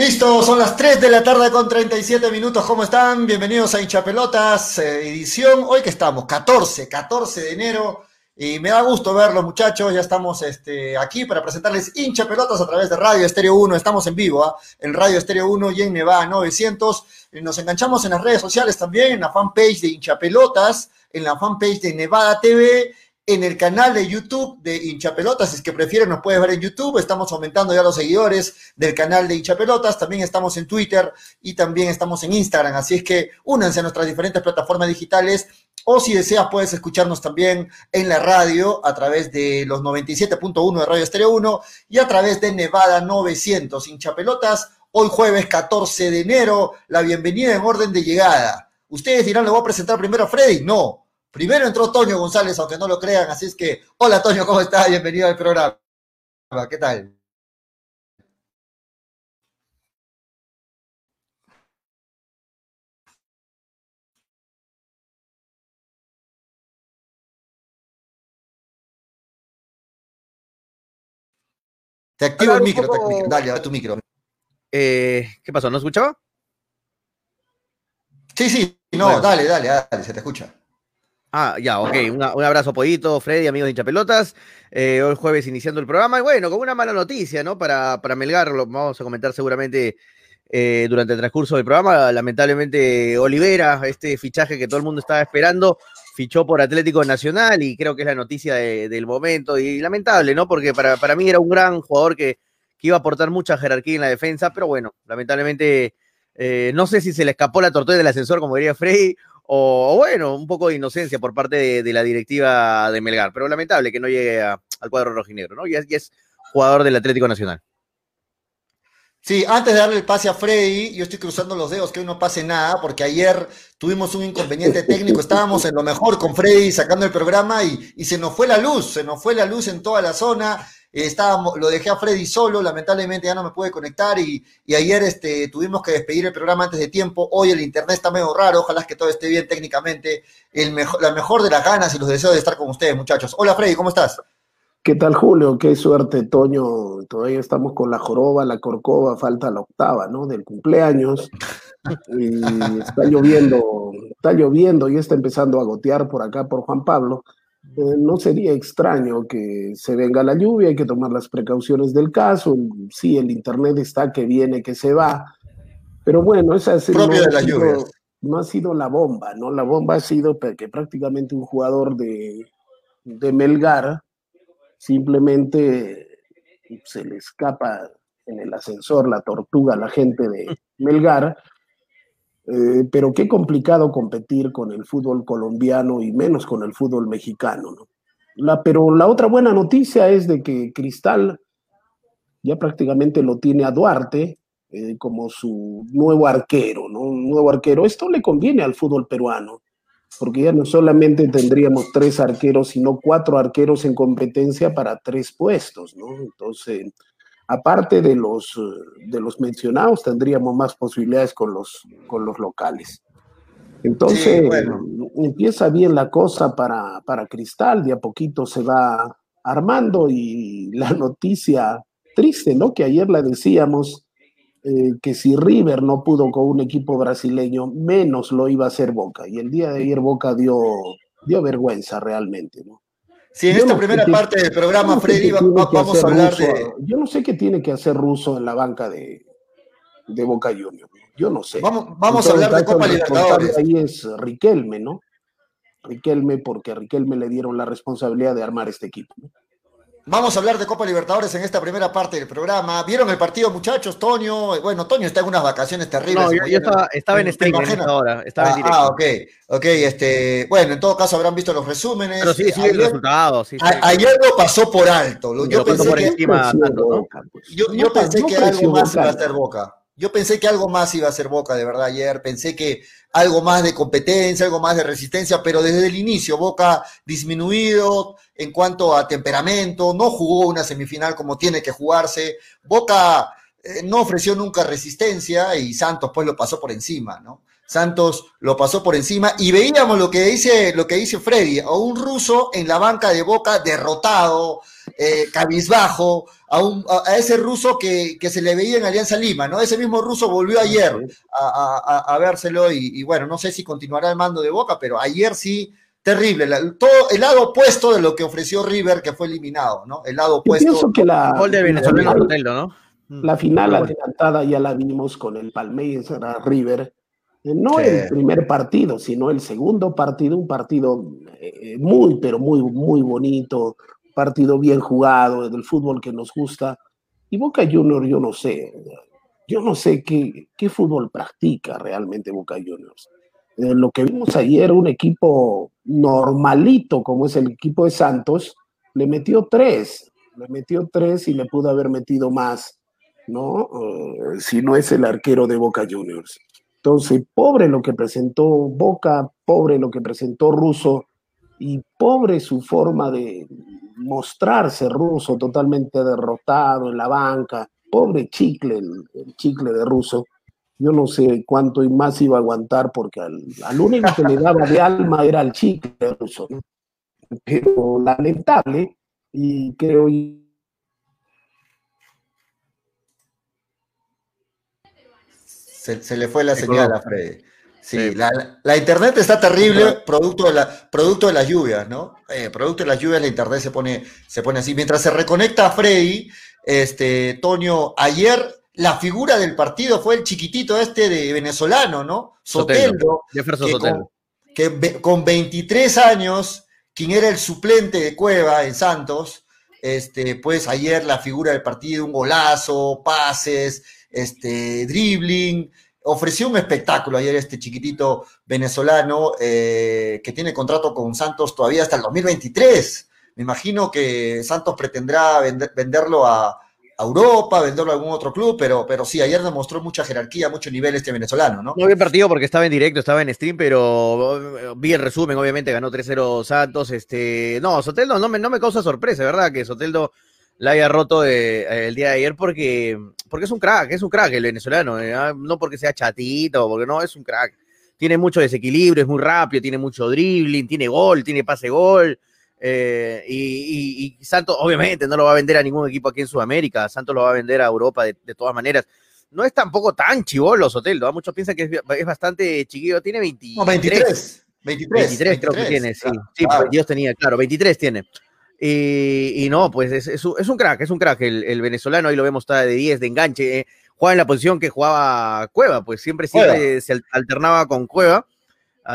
Listo, son las 3 de la tarde con 37 minutos. ¿Cómo están? Bienvenidos a Hinchapelotas, eh, edición. Hoy que estamos, 14, 14 de enero. Y me da gusto verlos, muchachos. Ya estamos este, aquí para presentarles Hinchapelotas a través de Radio Estéreo 1. Estamos en vivo, ¿ah? en Radio Estéreo 1 y en Nevada 900. Y nos enganchamos en las redes sociales también, en la fanpage de Hinchapelotas, en la fanpage de Nevada TV en el canal de YouTube de Hinchapelotas, si es que prefieren nos puedes ver en YouTube, estamos aumentando ya los seguidores del canal de Hinchapelotas, también estamos en Twitter y también estamos en Instagram, así es que únanse a nuestras diferentes plataformas digitales. O si deseas puedes escucharnos también en la radio a través de los 97.1 de Radio Estéreo 1 y a través de Nevada 900 Hinchapelotas, hoy jueves 14 de enero, la bienvenida en orden de llegada. Ustedes dirán, ¿le voy a presentar primero a Freddy? No, Primero entró Toño González, aunque no lo crean, así es que, hola Toño, ¿cómo estás? Bienvenido al programa. ¿Qué tal? Te activo el micro, dale, a tu micro. Eh, ¿Qué pasó? ¿No escuchaba? Sí, sí, no, dale, dale, dale, se te escucha. Ah, ya, ok. un abrazo, Pollito, Freddy, amigos de Hinchapelotas. Eh, hoy jueves iniciando el programa. Y bueno, con una mala noticia, ¿no? Para, para Melgar, lo vamos a comentar seguramente eh, durante el transcurso del programa. Lamentablemente, Olivera, este fichaje que todo el mundo estaba esperando, fichó por Atlético Nacional y creo que es la noticia del momento. Y lamentable, ¿no? Porque para, para mí era un gran jugador que, que, iba a aportar mucha jerarquía en la defensa, pero bueno, lamentablemente. Eh, no sé si se le escapó la tortuga del ascensor, como diría Freddy, o, bueno, un poco de inocencia por parte de, la directiva de Melgar, pero lamentable que no llegue al cuadro rojinegro, ¿no? Y es, es jugador del Atlético Nacional. Sí, antes de darle el pase a Freddy, yo estoy cruzando los dedos que hoy no pase nada, porque ayer tuvimos un inconveniente técnico, estábamos en lo mejor con Freddy sacando el programa y, y, se nos fue la luz, se nos fue la luz en toda la zona, estábamos, lo dejé a Freddy solo, lamentablemente ya no me pude conectar y, ayer este, tuvimos que despedir el programa antes de tiempo. Hoy el internet está medio raro, ojalá que todo esté bien técnicamente. El mejor, la mejor de las ganas y los deseos de estar con ustedes, muchachos. Hola Freddy, ¿cómo estás? ¿Qué tal, Julio? Qué suerte, Toño. Todavía estamos con la joroba, la corcova, falta la octava, ¿no? Del cumpleaños. Y está lloviendo, está lloviendo y está empezando a gotear por acá por Juan Pablo. Eh, no sería extraño que se venga la lluvia, hay que tomar las precauciones del caso. Sí, el Internet está que viene, que se va. Pero bueno, esa es no, de la lluvia. no ha sido la bomba, ¿no? La bomba ha sido que prácticamente un jugador de, de Melgar simplemente se le escapa en el ascensor la tortuga a la gente de Melgar eh, pero qué complicado competir con el fútbol colombiano y menos con el fútbol mexicano. ¿no? Pero la otra buena noticia es de que Cristal ya prácticamente lo tiene a Duarte eh, como su nuevo arquero, ¿no? Un nuevo arquero. Esto le conviene al fútbol peruano, porque ya no solamente tendríamos tres arqueros, sino cuatro arqueros en competencia para tres puestos, ¿no? Entonces, aparte de los, de los mencionados, tendríamos más posibilidades con los, con los locales. Entonces, empieza bien la cosa para, para Cristal, de a poquito se va armando y la noticia triste, ¿no? Que ayer la decíamos, eh, que si River no pudo con un equipo brasileño, menos lo iba a hacer Boca. Y el día de ayer Boca dio, dio vergüenza realmente, ¿no? Si en esta primera parte del programa, Freddy, vamos a hablar de. Yo no sé qué tiene que hacer Russo en la banca de, de Boca Juniors. Yo no sé. Vamos, vamos a hablar de Copa Libertadores. Ahí es Riquelme, ¿no? Riquelme, porque a Riquelme le dieron la responsabilidad de armar este equipo. ¿no? Vamos a hablar de Copa Libertadores en esta primera parte del programa. ¿Vieron el partido, muchachos? Toño, bueno, Toño está en unas vacaciones terribles. No, yo, estaba, estaba, en streaming ahora, estaba ah, en directo. Ah, ok, ok, este, bueno, en todo caso habrán visto los resúmenes. Pero sí, sí, el resultado, sí, Ayer lo pasó por alto. Yo pensé que, yo, pensé que algo más iba a hacer Boca. Yo pensé que algo más iba a ser Boca, de verdad, ayer. Pensé que algo más de competencia, algo más de resistencia, pero desde el inicio Boca disminuido en cuanto a temperamento, no jugó una semifinal como tiene que jugarse. Boca eh, no ofreció nunca resistencia y Santos pues lo pasó por encima, ¿no? Santos lo pasó por encima y veíamos lo que dice, lo que dice Freddy, a un ruso en la banca de Boca derrotado, eh, cabizbajo, a, ese ruso que, se le veía en Alianza Lima, ¿no? Ese mismo ruso volvió ayer a, vérselo y, bueno, no sé si continuará el mando de Boca, pero ayer sí, terrible. todo el lado opuesto de lo que ofreció River, que fue eliminado, ¿no? El lado opuesto. pienso que la, Gol de Venezuela, ¿no? La final adelantada ya la vimos con el Palmeiras River. Eh, no el primer partido, sino el segundo partido, un partido eh, muy, pero muy, muy bonito, partido bien jugado, del fútbol que nos gusta. Y Boca Juniors, yo no sé, yo no sé qué, qué fútbol practica realmente Boca Juniors. Eh, lo que vimos ayer, un equipo normalito como es el equipo de Santos, le metió tres, le metió tres y le pudo haber metido más, ¿no? Eh, si no es el arquero de Boca Juniors. Entonces, pobre lo que presentó Boca, pobre lo que presentó Russo y pobre su forma de, mostrarse ruso totalmente derrotado en la banca. Pobre chicle, el, chicle de ruso. Yo no sé cuánto y más iba a aguantar porque al, único que le daba de alma era el chicle ruso. Pero lamentable y creo se, se, le fue la señal a Freddy. Sí, la, internet está terrible, producto de, la, producto de las lluvias, ¿no? Eh, producto de las lluvias, la internet se pone, se pone así. Mientras se reconecta a Freddy, este, Toño, ayer la figura del partido fue el chiquitito este de venezolano, ¿no? Soteldo, que, Con, con 23 años, quien era el suplente de Cueva en Santos, este, pues ayer la figura del partido, un golazo, pases, este, dribbling, ofreció un espectáculo ayer este chiquitito venezolano eh, que tiene contrato con Santos todavía hasta el 2023. Me imagino que Santos pretendrá venderlo a, Europa, venderlo a algún otro club, pero, pero sí, ayer demostró mucha jerarquía, mucho nivel este venezolano, ¿no? No vi partido porque estaba en directo, estaba en stream, pero vi el resumen, obviamente ganó 3-0 Santos. Este, no, Soteldo no me, no me causa sorpresa, ¿verdad? Que Soteldo la haya roto eh, el día de ayer porque, porque es un crack, es un crack el venezolano, eh, ah, no porque sea chatito, porque no, es un crack. Tiene mucho desequilibrio, es muy rápido, tiene mucho dribbling, tiene gol, tiene pase gol. Eh, y, Santos, obviamente, no lo va a vender a ningún equipo aquí en Sudamérica. Santos lo va a vender a Europa de, todas maneras. No es tampoco tan chivolo Soteldo. ¿ah? Muchos piensan que es, bastante chiquillo. Tiene 23. 23. 23, creo que tiene, sí. sí Dios tenía, claro, 23 tiene. Y, no, pues es, un crack, es un crack el, venezolano, ahí lo vemos está de 10, de enganche, eh, juega en la posición que jugaba Cueva, pues siempre, siempre se alternaba con Cueva.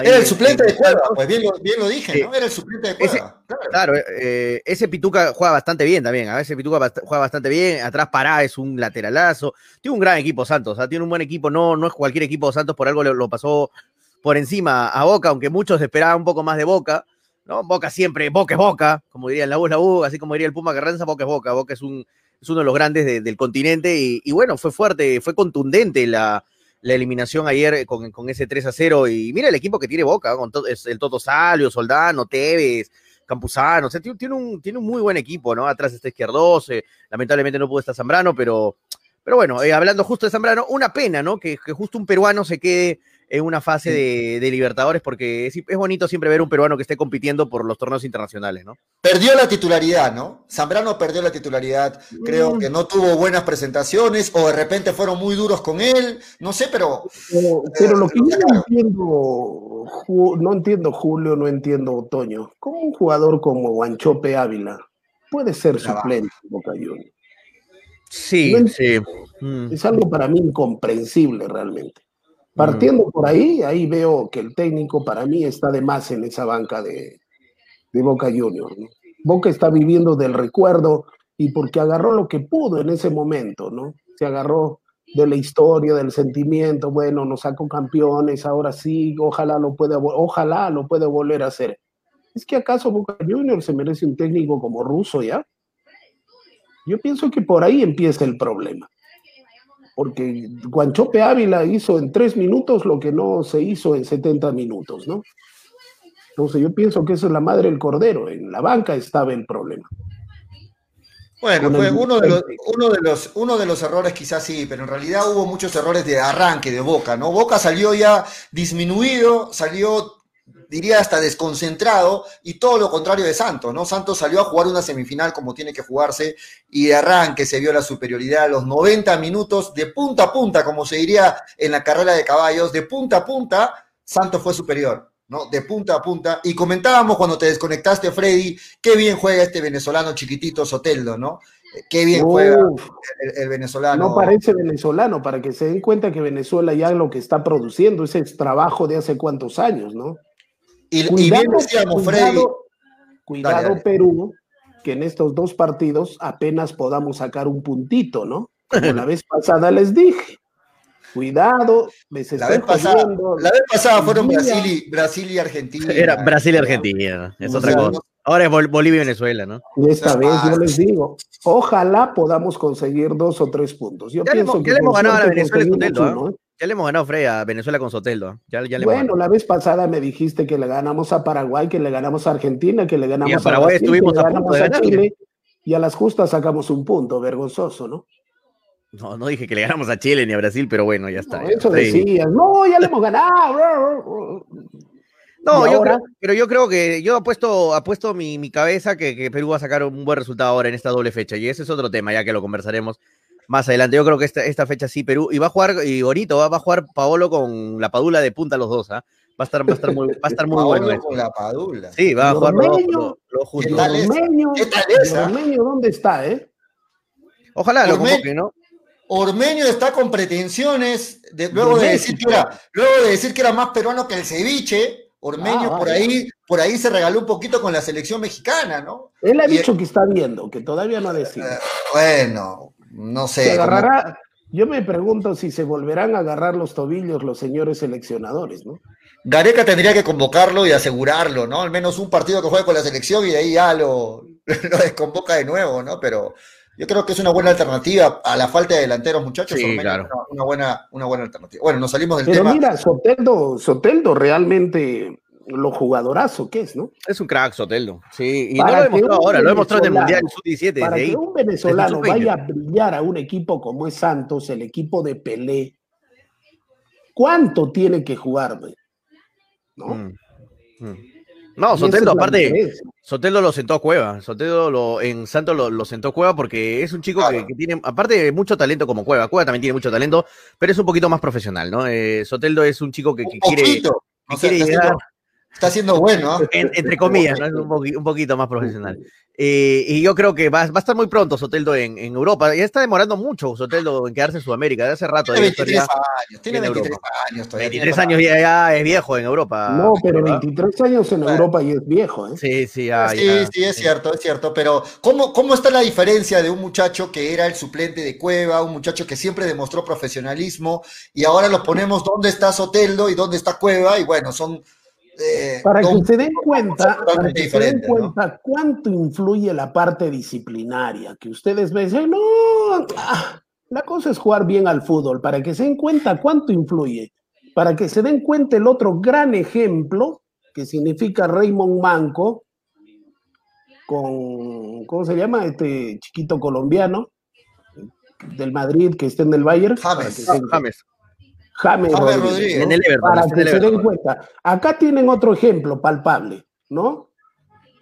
Era el suplente de Cueva, pues bien lo, dije, ¿no? Era el suplente de Cueva. claro, eh, ese Pituca juega bastante bien también, a veces Pituca juega bastante bien, atrás Pará es un lateralazo, tiene un gran equipo Santos, tiene un buen equipo, no, no es cualquier equipo Santos, por algo lo pasó por encima a Boca, aunque muchos esperaban un poco más de Boca, ¿no? Boca siempre, Boca es Boca, como diría la U la U, así como diría el Puma Carranza, Boca es Boca, Boca es, un, es uno de los grandes del continente y, bueno, fue fuerte, fue contundente la, eliminación ayer con, con, ese 3 a 0 y mira el equipo que tiene Boca, con es el Toto Salio, Soldano, Tevez, Campuzano, o sea, tiene, un, tiene un muy buen equipo, ¿no? Atrás está Izquierdos, lamentablemente no pudo estar Zambrano, pero, pero bueno, eh, hablando justo de Zambrano, una pena, ¿no? Que, que justo un peruano se quede en una fase de, Libertadores, porque es, bonito siempre ver un peruano que esté compitiendo por los torneos internacionales, ¿no? Perdió la titularidad, ¿no? Zambrano perdió la titularidad, creo mm. que no tuvo buenas presentaciones, o de repente fueron muy duros con él, no sé, pero... Pero, lo que yo no entiendo, no entiendo Julio, no entiendo Otoño, ¿cómo un jugador como Guanchope Ávila puede ser suplente en Boca Sí, sí. Mm. Es algo para mí incomprensible realmente. Partiendo por ahí, ahí veo que el técnico para mí está de más en esa banca de, Boca Juniors. Boca está viviendo del recuerdo y porque agarró lo que pudo en ese momento, ¿no? Se agarró de la historia, del sentimiento, bueno, nos sacó campeones, ahora sí, ojalá lo pueda, ojalá lo pueda volver a hacer. ¿Es que acaso Boca Juniors se merece un técnico como ruso ya? Yo pienso que por ahí empieza el problema porque Guanchope Ávila hizo en tres minutos lo que no se hizo en 70 minutos, ¿no? Entonces yo pienso que eso es la madre del cordero, en la banca estaba el problema. Bueno, fue uno de, los, uno, de los, uno de los errores quizás sí, pero en realidad hubo muchos errores de arranque de Boca, ¿no? Boca salió ya disminuido, salió diría hasta desconcentrado, y todo lo contrario de Santos, ¿no? Santos salió a jugar una semifinal como tiene que jugarse, y de arranque se vio la superioridad a los 90 minutos, de punta a punta, como se diría en la carrera de caballos, de punta a punta, Santos fue superior. ¿no? De punta a punta. Y comentábamos cuando te desconectaste, Freddy, qué bien juega este venezolano chiquitito Soteldo, ¿no? Qué bien juega el, venezolano. No parece venezolano, para que se den cuenta que Venezuela ya lo que está produciendo, es trabajo de hace cuántos años, ¿no? Y, bien decíamos, Freddy. Cuidado, Perú, que en estos dos partidos apenas podamos sacar un puntito, ¿no? Como la vez pasada les dije. Cuidado, me la, vez pasada, la vez pasada fueron Brasil y, Brasil y Argentina. Era Brasil y Argentina, es otra cosa. Ahora es Bolivia y Venezuela, ¿no? Y esta vez yo les digo, ojalá podamos conseguir dos o tres puntos. Yo ya pienso le, que ya le hemos ganado a Venezuela con Soteldo, ¿eh? Ya le hemos ganado, Frey, a Venezuela con Soteldo. Ya, ya le bueno, la vez pasada me dijiste que le ganamos a Paraguay, que le ganamos a Argentina, que le ganamos y a Paraguay, estuvimos a, punto de Chile, y a las justas sacamos un punto, vergonzoso, ¿no? No, no dije que le ganamos a Chile ni a Brasil, pero bueno, ya está. No, eso decías, no, ya le hemos ganado. No, yo creo, pero yo creo que yo apuesto, apuesto mi, mi cabeza que, que, Perú va a sacar un buen resultado ahora en esta doble fecha. Y ese es otro tema, ya que lo conversaremos más adelante. Yo creo que esta, esta fecha sí, Perú. Y va a jugar, y bonito, va, a jugar Paolo con la Padula de punta los dos, ¿ah? Va a estar, va a estar muy, va a estar muy bueno. Con la Padula. Sí, va a jugar lo, lo, ¿Qué tal ¿Qué tal es? ¿dónde está, eh? Ojalá lo convoque, ¿no? Ormeño está con pretensiones, de, luego, de decir que era, luego de decir que era más peruano que el ceviche, Ormeño ah, por ahí, por ahí se regaló un poquito con la selección mexicana, ¿no? Él ha dicho que está viendo, que todavía no ha decidido. Eh, bueno, no sé. agarrará, Yo me pregunto si se volverán a agarrar los tobillos los señores seleccionadores, ¿no? Gareca tendría que convocarlo y asegurarlo, ¿no? Al menos un partido que juegue con la selección y de ahí ya lo, lo desconvoca de nuevo, ¿no? Pero yo creo que es una buena alternativa a la falta de delanteros, muchachos. Sí, claro. una, buena, una buena alternativa. Bueno, nos salimos del Pero tema. mira, Soteldo, Soteldo realmente lo jugadorazo que es, ¿no? Es un crack, Soteldo. Sí, y no lo he demostrado ahora, lo he demostrado en el Mundial Sub-17. Para que un venezolano vaya a brillar a un equipo como es Santos, el equipo de Pelé, ¿cuánto tiene que jugar, ¿No? Mm, mm. No, Soteldo, aparte, Soteldo lo sentó a Cueva. Soteldo lo, en Santos lo, sentó a Cueva porque es un chico que, tiene, aparte mucho talento como Cueva, Cueva también tiene mucho talento, pero es un poquito más profesional, ¿no? Eh, Soteldo es un chico que, quiere, Está siendo bueno. ¿eh? entre comillas, ¿no? un, poquito más profesional. Eh, y yo creo que va, va, a estar muy pronto Soteldo en, en, Europa. Ya está demorando mucho Soteldo en quedarse en Sudamérica. De hace rato. Tiene 23 años. Tiene 23 años todavía. 23 años ya, ya, es viejo en Europa. No, pero 23 años en Europa y es viejo. ¿eh? Sí, sí, sí, sí, es cierto, es cierto. Pero ¿cómo, ¿cómo está la diferencia de un muchacho que era el suplente de Cueva, un muchacho que siempre demostró profesionalismo y ahora lo ponemos dónde está Soteldo y dónde está Cueva? Y bueno, son eh, para que se den cuenta, para que se den cuenta cuánto influye la parte disciplinaria, que ustedes ven, no, ah, la cosa es jugar bien al fútbol, para que se den cuenta cuánto influye, para que se den cuenta el otro gran ejemplo, que significa Raymond Manco, con, ¿cómo se llama? Este chiquito colombiano del Madrid que está en el Bayern. James. James. James, Rodríguez. En el para que se den cuenta. Acá tienen otro ejemplo palpable, ¿no?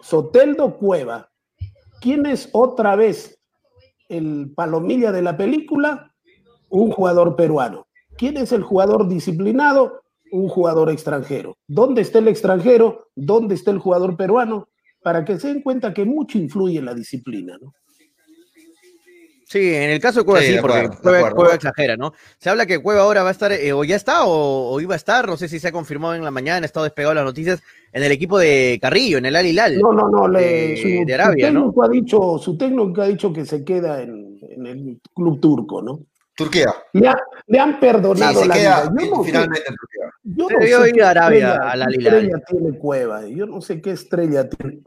Soteldo Cueva. ¿Quién es otra vez el palomilla de la película? Un jugador peruano. ¿Quién es el jugador disciplinado? Un jugador extranjero. ¿Dónde está el extranjero? ¿Dónde está el jugador peruano? Para que se den cuenta que mucho influye en la disciplina, ¿no? Sí, en el caso de Cueva sí, porque Cueva, exagera, ¿no? Se habla que Cueva ahora va a estar, eh, o ya está, o, iba a estar, no sé si se ha confirmado en la mañana, ha estado despegado las noticias, en el equipo de Carrillo, en el Al Hilal. No, no, no, le, su, de Arabia, técnico ha dicho, su técnico ha dicho que se queda en, el club turco, ¿no? Turquía. Le, han perdonado sí, la vida. Yo finalmente en Turquía. Yo no sé qué Arabia, estrella, estrella tiene Cueva, yo no sé qué estrella tiene,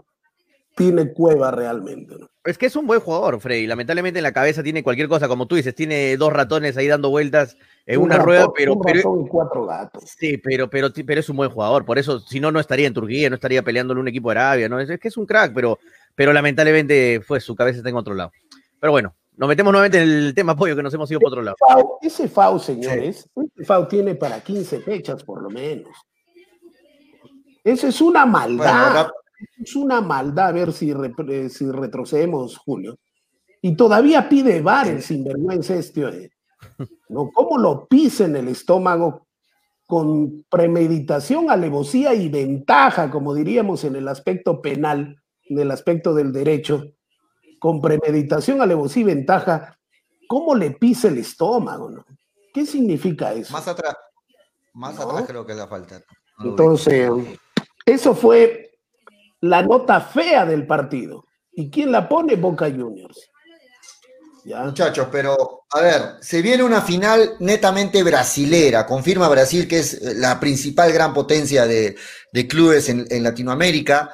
tiene Cueva realmente, ¿no? Es que es un buen jugador, Freddy. Lamentablemente en la cabeza tiene cualquier cosa, como tú dices, tiene dos ratones ahí dando vueltas en una rueda, pero. Un y cuatro gatos. Sí, pero, pero, pero es un buen jugador. Por eso, si no, no estaría en Turquía, no estaría peleando en un equipo de Arabia. ¿no? Es, que es un crack, pero, pero lamentablemente fue su cabeza está en otro lado. Pero bueno, nos metemos nuevamente en el tema apoyo que nos hemos ido por otro lado. Ese FAO, señores, ese FAO tiene para 15 fechas por lo menos. Eso es una maldad. Es una maldad, a ver si, eh, si retrocedemos, Julio. Y todavía pide bar el sinvergüenza este. Eh. ¿no? ¿Cómo lo pisa en el estómago con premeditación, alevosía y ventaja, como diríamos en el aspecto penal, en el aspecto del derecho, con premeditación, alevosía y ventaja, ¿cómo le pisa el estómago? ¿no? ¿Qué significa eso? Más atrás, más atrás creo que da falta. Entonces, eso fue la nota fea del partido. ¿Y quién la pone? Boca Juniors. Muchachos, pero a ver, se viene una final netamente brasilera. Confirma Brasil que es eh, la principal gran potencia de, clubes en, Latinoamérica.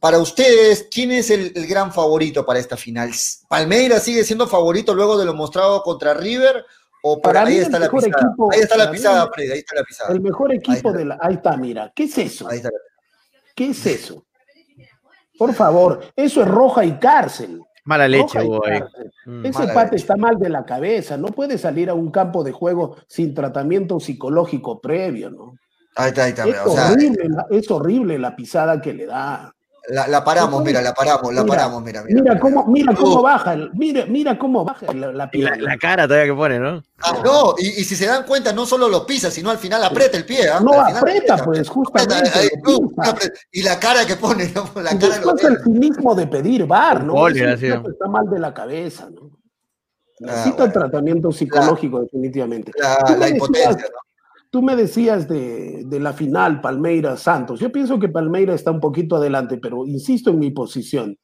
Para ustedes, ¿quién es el, gran favorito para esta final? ¿Palmeiras sigue siendo favorito luego de lo mostrado contra River? ¿O para ahí, está la pisada? ahí está la pisada, Fred, ahí está la pisada. El mejor equipo de la. Ahí está, mira. ¿Qué es eso? Ahí está ¿Qué es eso? Por favor, eso es roja y cárcel. Mala leche, güey. Mm, Ese pate está mal de la cabeza, no puede salir a un campo de juego sin tratamiento psicológico previo, ¿no? Ahí está, ahí está. Es, horrible, es horrible la pisada que le da. La, paramos, mira, la paramos, la paramos, mira, mira. Mira cómo, mira cómo baja, mira, mira cómo baja la, la, la, cara todavía que pone, ¿no? Ah, no, y, si se dan cuenta, no solo lo pisa, sino al final aprieta el pie. ¿eh? No aprieta, pues, justamente. y la cara que pone, ¿no? La cara el cinismo de pedir bar, ¿no? está mal de la cabeza, ¿no? Ah, Necesita tratamiento psicológico, definitivamente. La, impotencia, ¿no? Tú me decías de, la final, Palmeiras Santos. Yo pienso que Palmeiras está un poquito adelante, pero insisto en mi posición.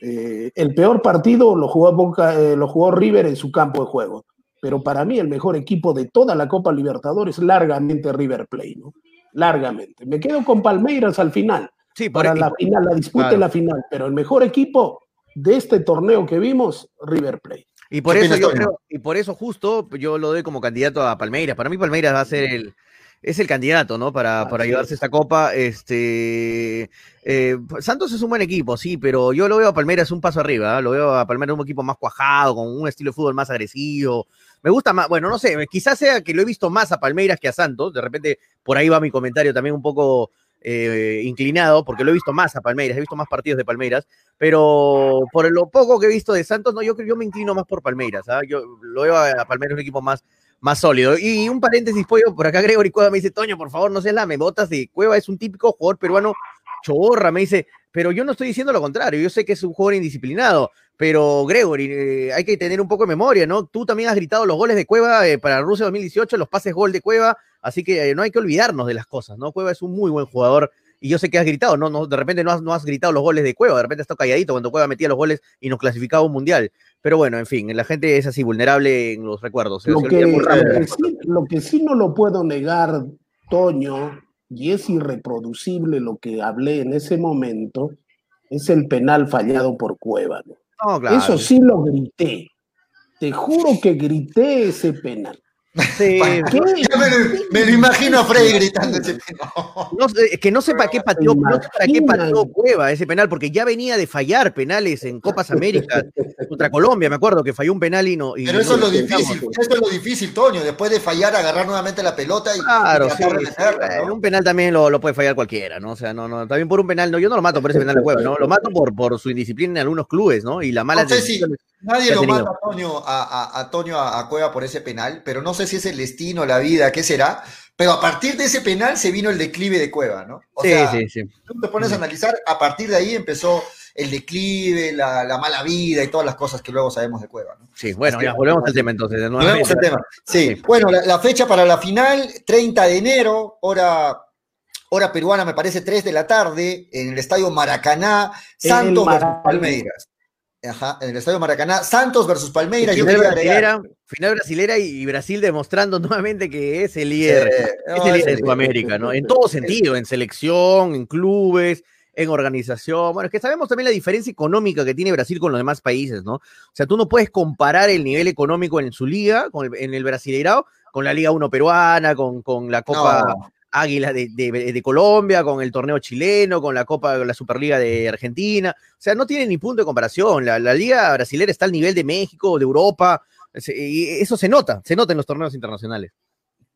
Eh, el peor partido lo jugó, Boca, eh, lo jugó River en su campo de juego. Pero para mí el mejor equipo de toda la Copa Libertadores, largamente River Plate, ¿no? Largamente. Me quedo con Palmeiras al final. Sí, para la final, la disputa en la final. Pero el mejor equipo de este torneo que vimos, River Plate. Y por eso yo creo, y por eso justo yo lo doy como candidato a Palmeiras. Para mí Palmeiras va a ser el, es el candidato, ¿no? Para, para llevarse esta copa. Este eh, Santos es un buen equipo, sí, pero yo lo veo a Palmeiras un paso arriba. ¿eh? Lo veo a Palmeiras un equipo más cuajado, con un estilo de fútbol más agresivo. Me gusta más, bueno, no sé, quizás sea que lo he visto más a Palmeiras que a Santos. De repente, por ahí va mi comentario también un poco eh, inclinado, porque lo he visto más a Palmeiras, he visto más partidos de Palmeiras, pero por lo poco que he visto de Santos, no, yo yo me inclino más por Palmeiras, ¿ah? yo lo veo a, Palmeiras un equipo más, más sólido. Y un paréntesis, pollo, por acá Gregory Cueva me dice, Toño, por favor, no seas la me botas de Cueva, es un típico jugador peruano chorra, me dice, pero yo no estoy diciendo lo contrario, yo sé que es un jugador indisciplinado, pero Gregory, eh, hay que tener un poco de memoria, ¿no? Tú también has gritado los goles de Cueva eh, para Rusia 2018, los pases gol de Cueva, Así que eh, no hay que olvidarnos de las cosas, ¿no? Cueva es un muy buen jugador y yo sé que has gritado, no, no de repente no has, no has gritado los goles de Cueva, de repente has estado calladito cuando Cueva metía los goles y nos clasificaba un mundial. Pero bueno, en fin, la gente es así vulnerable en los recuerdos. Lo, que, sí, lo que sí no lo puedo negar, Toño, y es irreproducible lo que hablé en ese momento, es el penal fallado por Cueva. ¿no? Claro. Eso sí lo grité. Te juro que grité ese penal. Sí, me, lo, imagino a Freddy gritando ese no, que no sepa qué pateó, no sé para qué pateó Cueva ese penal, porque ya venía de fallar penales en Copas Américas contra Colombia, me acuerdo que falló un penal y no. Pero eso es lo difícil, eso es lo difícil, Toño, después de fallar, agarrar nuevamente la pelota y. Claro, sí, un penal también lo, lo, puede fallar cualquiera, ¿no? O sea, no, no, también por un penal, no, yo no lo mato por ese penal de Cueva, ¿no? Lo mato por, por su indisciplina en algunos clubes, ¿no? Y la mala. Nadie lo mata a Toño, a, a, Cueva por ese penal, pero no sé si es el destino, la vida, qué será. Pero a partir de ese penal se vino el declive de Cueva, ¿no? O sí, sea, sí, sí. Tú te pones a analizar, a partir de ahí empezó el declive, la, mala vida y todas las cosas que luego sabemos de Cueva, ¿no? Sí, bueno, ya volvemos al tema entonces. De volvemos al tema. Sí, bueno, la, fecha para la final, 30 de enero, hora hora peruana, me parece 3 de la tarde, en el estadio Maracaná, Santos Palmeiras. Ajá, en el Estadio Maracaná, Santos versus Palmeiras. Final, brasilera, final brasilera y Brasil demostrando nuevamente que es el líder, es el líder de Sudamérica, ¿no? En todo sentido, en selección, en clubes, en organización. Bueno, es que sabemos también la diferencia económica que tiene Brasil con los demás países, ¿no? O sea, tú no puedes comparar el nivel económico en su liga, con en el Brasileirao, con la Liga 1 peruana, con, con la Copa. Águila de, Colombia, con el torneo chileno, con la Copa, la Superliga de Argentina. O sea, no tiene ni punto de comparación. La, Liga Brasilera está al nivel de México, de Europa. Y eso se nota, se nota en los torneos internacionales.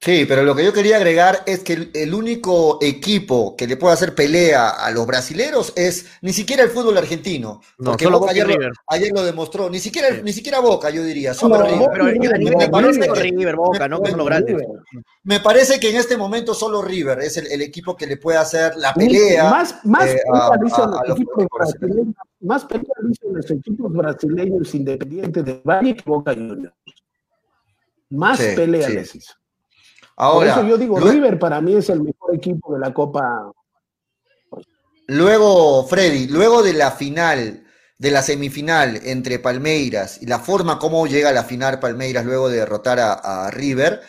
Sí, pero lo que yo quería agregar es que el, único equipo que le puede hacer pelea a los brasileros es ni siquiera el fútbol argentino. No, porque Boca ayer, lo, ayer, lo, demostró. Ni siquiera, ni siquiera Boca, yo diría. Solo River. Pero me, parece que, River, Boca, no con los grandes. Me parece que en este momento solo River es el, equipo que le puede hacer la pelea. Más, más eh, a, a, los brasileños, más pelea los equipos brasileños independientes de Valle que Boca Juniors. Más pelea les hizo. Ahora, Por eso yo digo, River para mí es el mejor equipo de la Copa. Luego, Freddy, luego de la final, de la semifinal entre Palmeiras y la forma como llega a la final Palmeiras luego de derrotar a, River,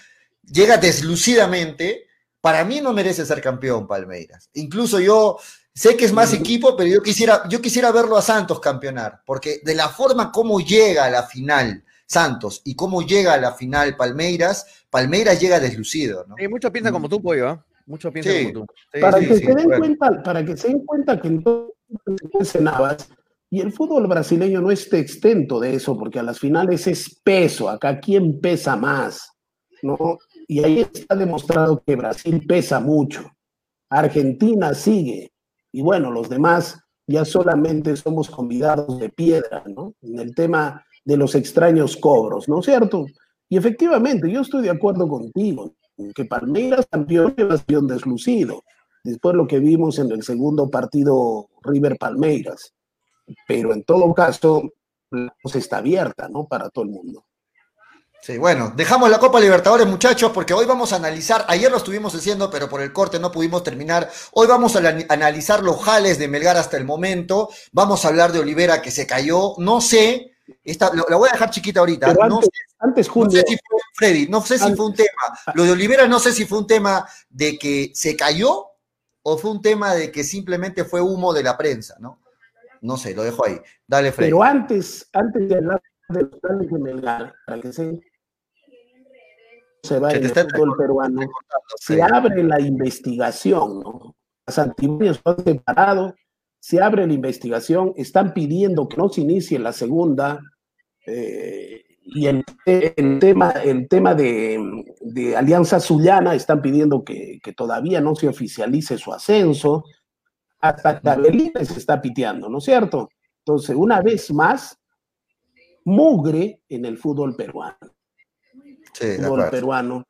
llega deslucidamente. Para mí no merece ser campeón Palmeiras. Incluso yo sé que es más equipo, pero yo quisiera, yo quisiera verlo a Santos campeonar, porque de la forma como llega a la final Santos y cómo llega a la final Palmeiras, Palmeiras llega deslucido. ¿no? muchos piensan como tú, Pollo, ¿eh? Muchos piensan como tú. para, que se den cuenta, para que se den cuenta que mencionabas, y el fútbol brasileño no está extento de eso, porque a las finales es peso, acá quién pesa más, ¿no? Y ahí está demostrado que Brasil pesa mucho. Argentina sigue, y bueno, los demás ya solamente somos convidados de piedra, ¿no? En el tema de los extraños cobros, ¿no es cierto? Y efectivamente, yo estoy de acuerdo contigo, que Palmeiras campeón es campeón deslucido, después lo que vimos en el segundo partido River Palmeiras, pero en todo caso, la cosa está abierta, ¿no? Para todo el mundo. Sí, bueno, dejamos la Copa Libertadores, muchachos, porque hoy vamos a analizar, ayer lo estuvimos haciendo, pero por el corte no pudimos terminar. Hoy vamos a analizar los jales de Melgar hasta el momento. Vamos a hablar de Olivera que se cayó. No sé esta, la voy a dejar chiquita ahorita. no antes, sé, si fue, Freddy, no sé si fue un tema. Lo de Olivera no sé si fue un tema de que se cayó o fue un tema de que simplemente fue humo de la prensa, ¿no? No sé, lo dejo ahí. Dale, Freddy. Pero antes, antes de hablar de los planes de Melgar, para que se, se va en el fútbol peruano, se abre la investigación, ¿no? Las antimonias han separado se abre la investigación, están pidiendo que no se inicie la segunda, eh, y el, tema, el tema de, Alianza Zuliana están pidiendo que, todavía no se oficialice su ascenso, hasta Cabelita se está piteando, ¿no es cierto? Entonces, una vez más, mugre en el fútbol peruano. Sí, fútbol peruano,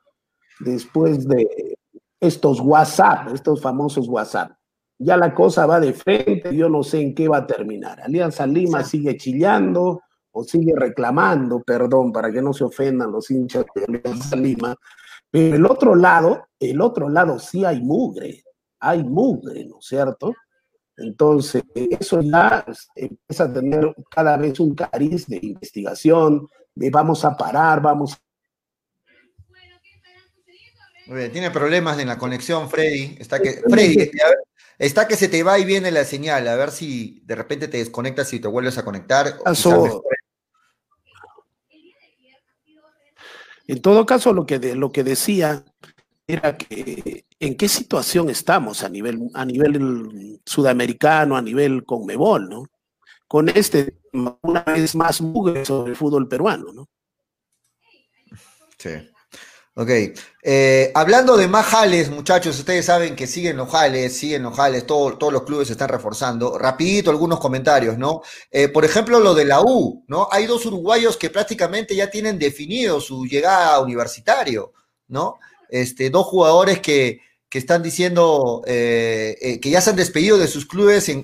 después de estos WhatsApp, estos famosos WhatsApp ya la cosa va de frente, yo no sé en qué va a terminar. Alianza Lima sigue chillando o sigue reclamando, perdón, para que no se ofendan los hinchas de Alianza Lima, pero el otro lado, el otro lado sí hay mugre, hay mugre, ¿no es cierto? Entonces, eso ya empieza a tener cada vez un cariz de investigación, de vamos a parar, vamos muy bien, tiene problemas en la conexión, Freddy. Está que, Freddy, está que se te va y viene la señal. A ver si de repente te desconectas y te vuelves a conectar. En todo caso, lo que, lo que decía era que en qué situación estamos a nivel, a nivel sudamericano, a nivel conmebol, ¿no? Con este, una vez más, mugre sobre el fútbol peruano, ¿no? Sí. Ok. Eh, hablando de más jales, muchachos, ustedes saben que siguen los jales, siguen los jales, todos los clubes se están reforzando. Rapidito algunos comentarios, ¿no? Eh, por ejemplo, lo de la U, ¿no? Hay dos uruguayos que prácticamente ya tienen definido su llegada a universitario, ¿no? Este, dos jugadores que, que están diciendo eh, que ya se han despedido de sus clubes en,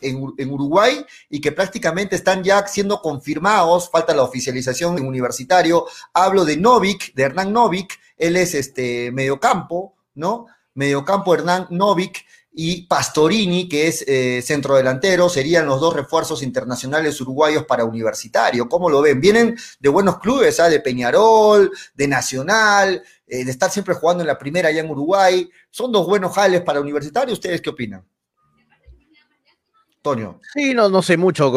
Uruguay y que prácticamente están ya siendo confirmados, falta la oficialización en universitario. Hablo de Novik, de Hernán Novik, él es este mediocampo, ¿no? Mediocampo Hernán Novik y Pastorini, que es eh, centrodelantero, serían los dos refuerzos internacionales uruguayos para universitario. ¿Cómo lo ven? Vienen de buenos clubes, ¿ah? de Peñarol, de Nacional, eh, de estar siempre jugando en la primera allá en Uruguay. Son dos buenos jales para universitario. ¿Ustedes qué opinan? Antonio. Sí, no, no sé mucho.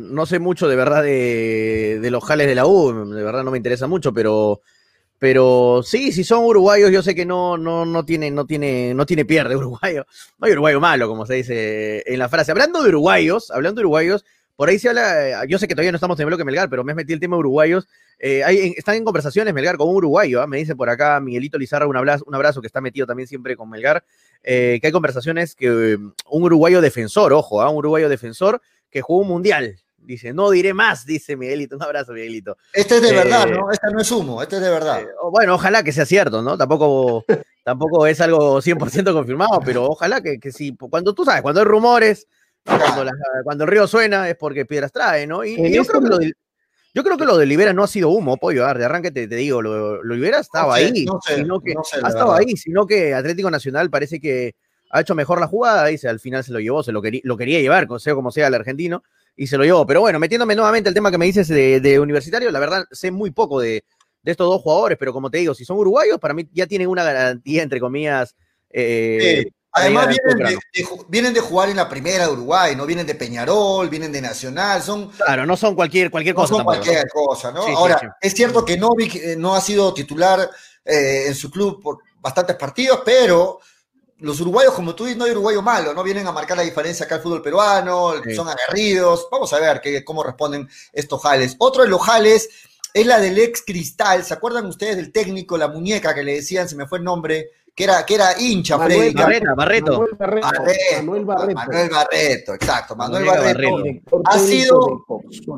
no sé mucho de verdad de, de, los jales de la U, de verdad no me interesa mucho, pero pero sí, si son uruguayos, yo sé que no, no, no tiene, no tiene, no tiene pierde uruguayo. No hay uruguayo malo, como se dice en la frase. Hablando de uruguayos, hablando de uruguayos, por ahí se habla, yo sé que todavía no estamos en el bloque Melgar, pero me has metido el tema uruguayos. Eh, hay, están en conversaciones Melgar con un uruguayo, ¿ah? me dice por acá Miguelito Lizarra, un abrazo, un abrazo que está metido también siempre con Melgar, eh, que hay conversaciones que un uruguayo defensor, ojo, ¿ah? un uruguayo defensor que jugó un mundial. Dice, no diré más, dice Miguelito. Un abrazo, Miguelito. Este es de verdad, ¿no? Este no es humo, este es de verdad. bueno, ojalá que sea cierto, ¿no? Tampoco, tampoco es algo 100% confirmado, pero ojalá que, que sí. Cuando tú sabes, cuando hay rumores, cuando, el río suena es porque piedras trae, ¿no? Y, yo, creo que lo de, yo creo que lo de Libera no ha sido humo, pollo. De arranque te, digo, lo, lo Libera estaba ahí. sino que, ha estado ahí, sino que Atlético Nacional parece que ha hecho mejor la jugada, dice, al final se lo llevó, se lo, quería, lo quería llevar, sea como sea el argentino, y se lo llevó. Pero bueno, metiéndome nuevamente el tema que me dices de, universitario, la verdad sé muy poco de, estos dos jugadores, pero como te digo, si son uruguayos, para mí ya tienen una garantía, entre comillas, eh, Además vienen de, jugar en la primera de Uruguay, no vienen de Peñarol, vienen de Nacional, son... Claro, no son cualquier, cualquier cosa. No son cualquier cosa, ¿no? Ahora, es cierto que Novik eh, no ha sido titular eh, en su club por bastantes partidos, pero los uruguayos, como tú dices, no hay uruguayo malo, no vienen a marcar la diferencia acá al fútbol peruano, son aguerridos. Vamos a ver que, cómo responden estos jales. Otro de los jales es la del ex Cristal. ¿Se acuerdan ustedes del técnico, la muñeca que le decían, se me fue el nombre, que era, que era hincha, Manuel Barreto. Barreto. Manuel Barreto. Manuel Barreto, exacto. Manuel, Barreto. Ha, sido,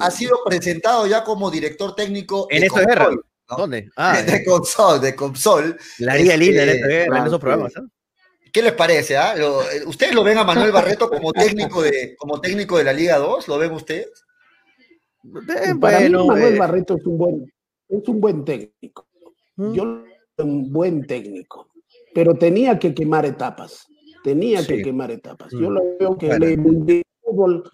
ha sido presentado ya como director técnico. En esto guerra. ¿Dónde? Ah, de, Consol, de Consol. La haría linda en esto guerra, en esos programas. ¿Qué les parece? Ah? Eh, ¿Ustedes lo ven a Manuel Barreto como técnico de, como técnico de la Liga 2? ¿Lo ven ustedes? Eh, bueno, Manuel eh. Barreto es un buen, es un buen técnico. ¿Mm? Yo lo un buen técnico pero tenía que quemar etapas, tenía que quemar etapas. Yo mm. lo veo que el fútbol,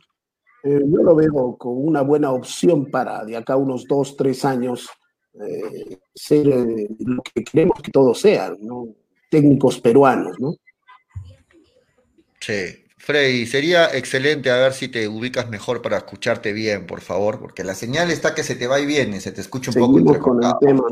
eh, yo lo veo con una buena opción para de acá unos dos, tres años eh, ser eh, lo que queremos que todos sean, ¿no? técnicos peruanos, ¿no? Sí. Freddy, sería excelente a ver si te ubicas mejor para escucharte bien, por favor, porque la señal está que se te va y viene, se te escucha un poco con el tema.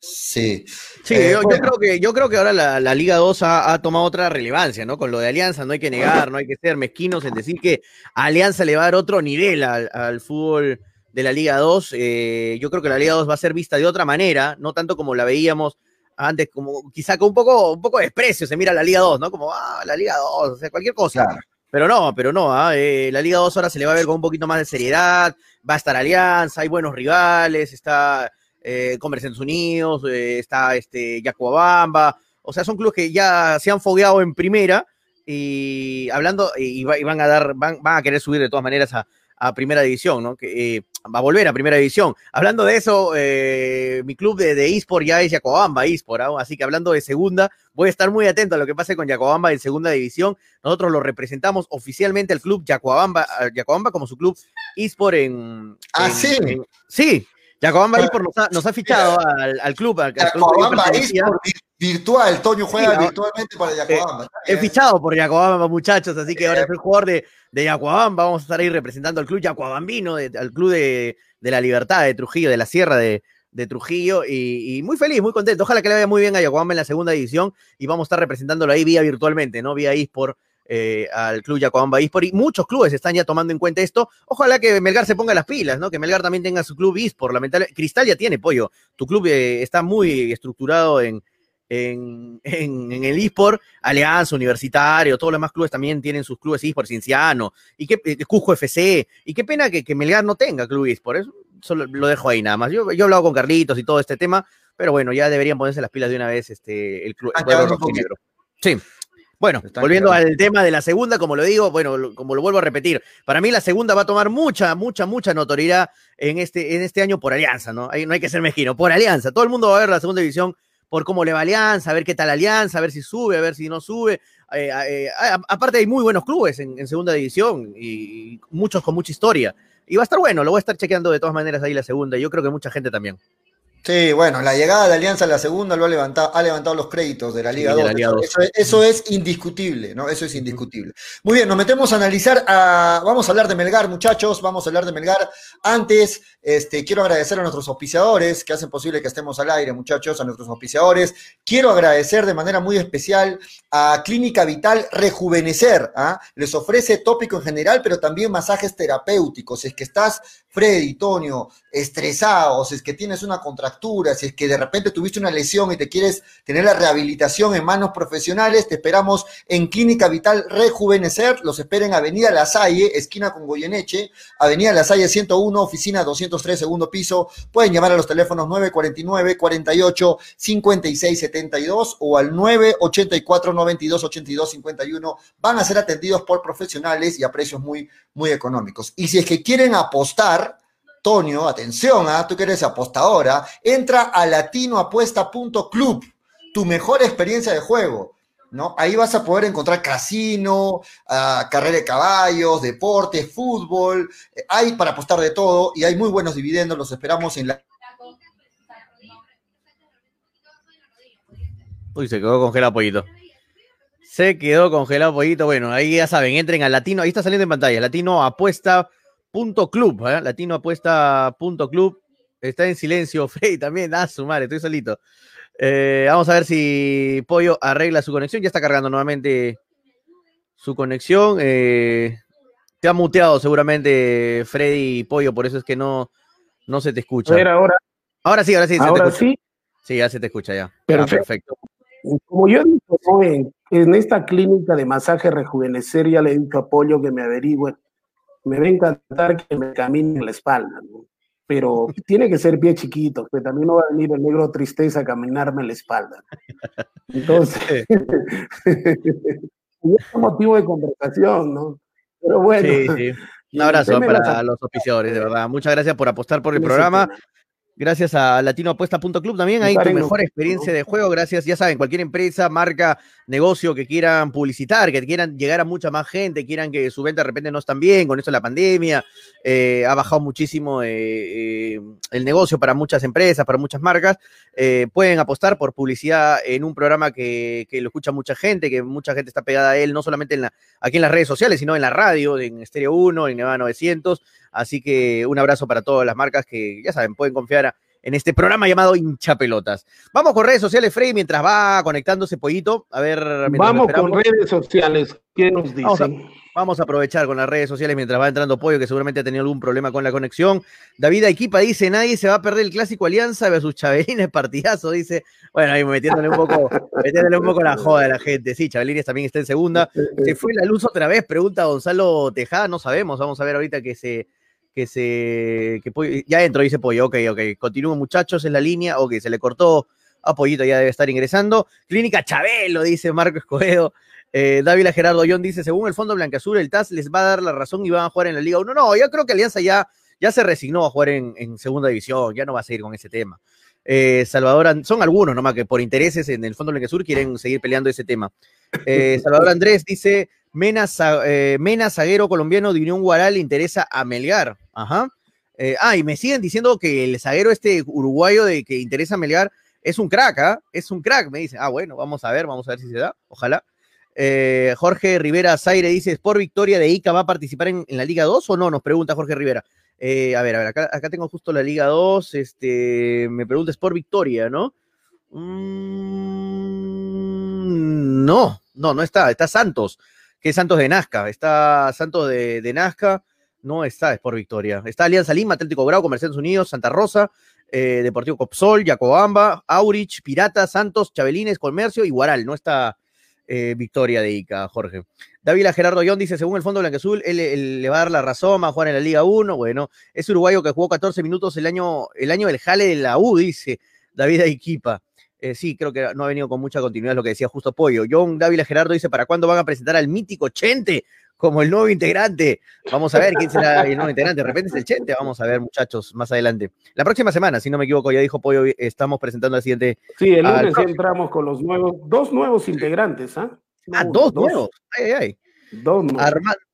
Sí. Sí, eh, yo, creo que, yo creo que ahora la, Liga 2 ha, tomado otra relevancia, ¿no? Con lo de Alianza, no hay que negar, no hay que ser mezquinos en decir que Alianza le va a dar otro nivel al, fútbol de la Liga 2. Eh, yo creo que la Liga 2 va a ser vista de otra manera, no tanto como la veíamos antes, como quizá con un poco, un poco de desprecio se mira la Liga 2, ¿no? Como, ah, la Liga 2, o sea, cualquier cosa. Pero no, pero no, ¿ah? eh, la Liga 2 ahora se le va a ver con un poquito más de seriedad, va a estar Alianza, hay buenos rivales, está eh, Comerciantes Unidos, eh, está este, Yacuabamba, o sea, son clubes que ya se han fogueado en primera y hablando, y, van a dar, van, a querer subir de todas maneras a, primera división, ¿no? Que eh, va a volver a primera división. Hablando de eso, eh, mi club de, de eSport ya es Yacuabamba eSport, ¿ah? así que hablando de segunda, voy a estar muy atento a lo que pase con Yacuabamba en segunda división. Nosotros lo representamos oficialmente al club Yacuabamba, Yacuabamba como su club eSport en... Ah, sí. sí, Jacobamba nos ha, nos ha fichado al, al, club. Al, virtual, Toño juega virtualmente para Jacobamba. he fichado por Jacobamba, muchachos, así que ahora soy jugador de, de Vamos a estar ahí representando al club Jacobambino, al club de, de, la Libertad de Trujillo, de la Sierra de, de Trujillo y, muy feliz, muy contento. Ojalá que le vaya muy bien a Jacobamba en la segunda división y vamos a estar representándolo ahí vía virtualmente, ¿no? Vía eSport eh, al club Yacoamba eSport y muchos clubes están ya tomando en cuenta esto. Ojalá que Melgar se ponga las pilas, ¿no? Que Melgar también tenga su club eSport. Lamentablemente, Cristal ya tiene pollo. Tu club eh, está muy estructurado en, en, en, el eSport, Alianza, Universitario, todos los demás clubes también tienen sus clubes eSport, Cienciano, y qué, eh, Cusco FC, y qué pena que, que Melgar no tenga club eSport, eso solo lo dejo ahí nada más. Yo, yo he hablado con Carlitos y todo este tema, pero bueno, ya deberían ponerse las pilas de una vez este, el club. El Sí. Bueno, volviendo al tema de la segunda, como lo digo, bueno, como lo vuelvo a repetir, para mí la segunda va a tomar mucha, mucha, mucha notoriedad en este, en este año por Alianza, ¿no? no hay que ser mezquino, por Alianza. Todo el mundo va a ver la segunda división por cómo le va Alianza, a ver qué tal Alianza, a ver si sube, a ver si no sube. Eh, eh, aparte hay muy buenos clubes en, segunda división y, muchos con mucha historia. Y va a estar bueno, lo voy a estar chequeando de todas maneras ahí la segunda. Y yo creo que mucha gente también. Sí, bueno, la llegada de Alianza a la segunda lo ha levantado, ha levantado los créditos de la Liga 2. Eso, es, indiscutible, ¿no? Eso es indiscutible. Muy bien, nos metemos a analizar, a, vamos a hablar de Melgar, muchachos, vamos a hablar de Melgar. Antes, este, quiero agradecer a nuestros auspiciadores que hacen posible que estemos al aire, muchachos, a nuestros auspiciadores. Quiero agradecer de manera muy especial a Clínica Vital Rejuvenecer. ¿ah? Les ofrece tópico en general, pero también masajes terapéuticos. Si es que estás, Freddy, Tonio, estresado, si es que tienes una contractura, si es que de repente tuviste una lesión y te quieres tener la rehabilitación en manos profesionales, te esperamos en Clínica Vital Rejuvenecer. Los esperen Avenida La Salle, esquina con Goyeneche, Avenida La Salle 101, oficina 203, segundo piso. Pueden llamar a los teléfonos 949 48 56 72 o al 984 92 82 51. Van a ser atendidos por profesionales y a precios muy, muy económicos. Y si es que quieren apostar, Tonio, atención, ¿ah? tú que eres apostadora, entra a latinoapuesta.club, tu mejor experiencia de juego. ¿No? Ahí vas a poder encontrar casino, ah, carrera de caballos, deportes, fútbol, eh, hay para apostar de todo y hay muy buenos dividendos, los esperamos en la... Uy, se quedó congelado pollito. Se quedó congelado pollito. Bueno, ahí ya saben, entren a Latino, ahí está saliendo en pantalla, Latino Apuesta Punto club, ¿eh? latino apuesta punto club. Está en silencio, Frey también. Ah, su madre, estoy solito. Eh, vamos a ver si Pollo arregla su conexión. Ya está cargando nuevamente su conexión. Eh, te ha muteado seguramente Freddy y Pollo, por eso es que no, no se te escucha. ahora. Ahora sí, ahora sí. Ahora sí. Sí, ya se te escucha ya. Perfecto. Como yo he dicho, en, en, esta clínica de masaje rejuvenecer ya le he dicho a Pollo que me averigüe me va a encantar que me camine la espalda, pero tiene que ser pie chiquito, que también no va a venir el negro tristeza a caminarme la espalda. Entonces, es un motivo de conversación, ¿no? Pero bueno. Sí, sí. Un abrazo para los oficiadores, de verdad. Muchas gracias por apostar por el programa. Gracias a latinoapuesta.club también hay tu mejor experiencia de juego. Gracias, ya saben, cualquier empresa, marca, negocio que quieran publicitar, que quieran llegar a mucha más gente, quieran que su venta de repente no están bien, con eso de la pandemia, eh, ha bajado muchísimo eh, eh, el negocio para muchas empresas, para muchas marcas, pueden apostar por publicidad en un programa que, lo escucha mucha gente, que mucha gente está pegada a él, no solamente en la, aquí en las redes sociales, sino en la radio, en Stereo 1, en Neva 900. Así que un abrazo para todas las marcas que, ya saben, pueden confiar en este programa llamado Hincha Pelotas. Vamos con redes sociales, Frey, mientras va conectándose Pollito. A ver. Vamos con redes sociales. ¿Qué nos dicen? Vamos a, aprovechar con las redes sociales mientras va entrando Pollo, que seguramente ha tenido algún problema con la conexión. David Equipa dice: Nadie se va a perder el clásico Alianza versus Chabelines, partidazo. Dice: Bueno, ahí metiéndole un poco, metiéndole un poco la joda a la gente. Sí, Chabelines también está en segunda. ¿Se fue la luz otra vez? Pregunta Gonzalo Tejada. No sabemos. Vamos a ver ahorita que se que se. Que ya entró, dice Pollo. Ok, ok. Continúen, muchachos, en la línea. Ok, se le cortó a Pollito, ya debe estar ingresando. Clínica Chabelo, dice Marco Escobedo. Eh, Dávila Gerardo Young dice: según el Fondo Blanca-Azul, el TAS les va a dar la razón y van a jugar en la Liga 1. No, yo creo que Alianza ya, ya se resignó a jugar en, segunda división, ya no va a seguir con ese tema. Eh, Salvador, son algunos nomás que por intereses en el Fondo Blanca-Azul quieren seguir peleando ese tema. Eh, Salvador Andrés dice: Mena, eh, zaguero colombiano de Unión Guaral le interesa a Melgar. Ajá. Eh, ah, y me siguen diciendo que el zaguero este uruguayo de que interesa a Melgar es un crack, ¿ah? Es un crack, me dice. Ah, bueno, vamos a ver, vamos a ver si se da, ojalá. Eh, Jorge Rivera Zaire dice, ¿por victoria de Ica va a participar en, la Liga 2 o no? Nos pregunta Jorge Rivera. a ver, a ver, acá, tengo justo la Liga 2, este, me pregunta, por victoria, ¿no? Mm, no, no, no está, está Santos que es Santos de Nazca. Está Santos de, Nazca, no está, es por victoria. Está Alianza Lima, Atlético Grau, Comerciantes Unidos, Santa Rosa, eh, Deportivo Copsol, Yacobamba, Aurich, Pirata, Santos, Chabelines, Comercio y Guaral. No está eh, victoria de Ica, Jorge. David Gerardo Young dice, según el Fondo Blanqueazul, él, él, le va a dar la razón, va a jugar en la Liga 1. Bueno, es uruguayo que jugó 14 minutos el año, el año del jale de la U, dice David Aiquipa. Eh, sí, creo que no ha venido con mucha continuidad lo que decía justo Pollo. John Dávila Gerardo dice, ¿para cuándo van a presentar al mítico Chente como el nuevo integrante? Vamos a ver quién será el nuevo integrante. De repente es el Chente. Vamos a ver, muchachos, más adelante. La próxima semana, si no me equivoco, ya dijo Pollo, estamos presentando al siguiente. Sí, el lunes entramos con los nuevos, dos nuevos integrantes, ¿ah? ah, dos, nuevos. Ay, ay, Dos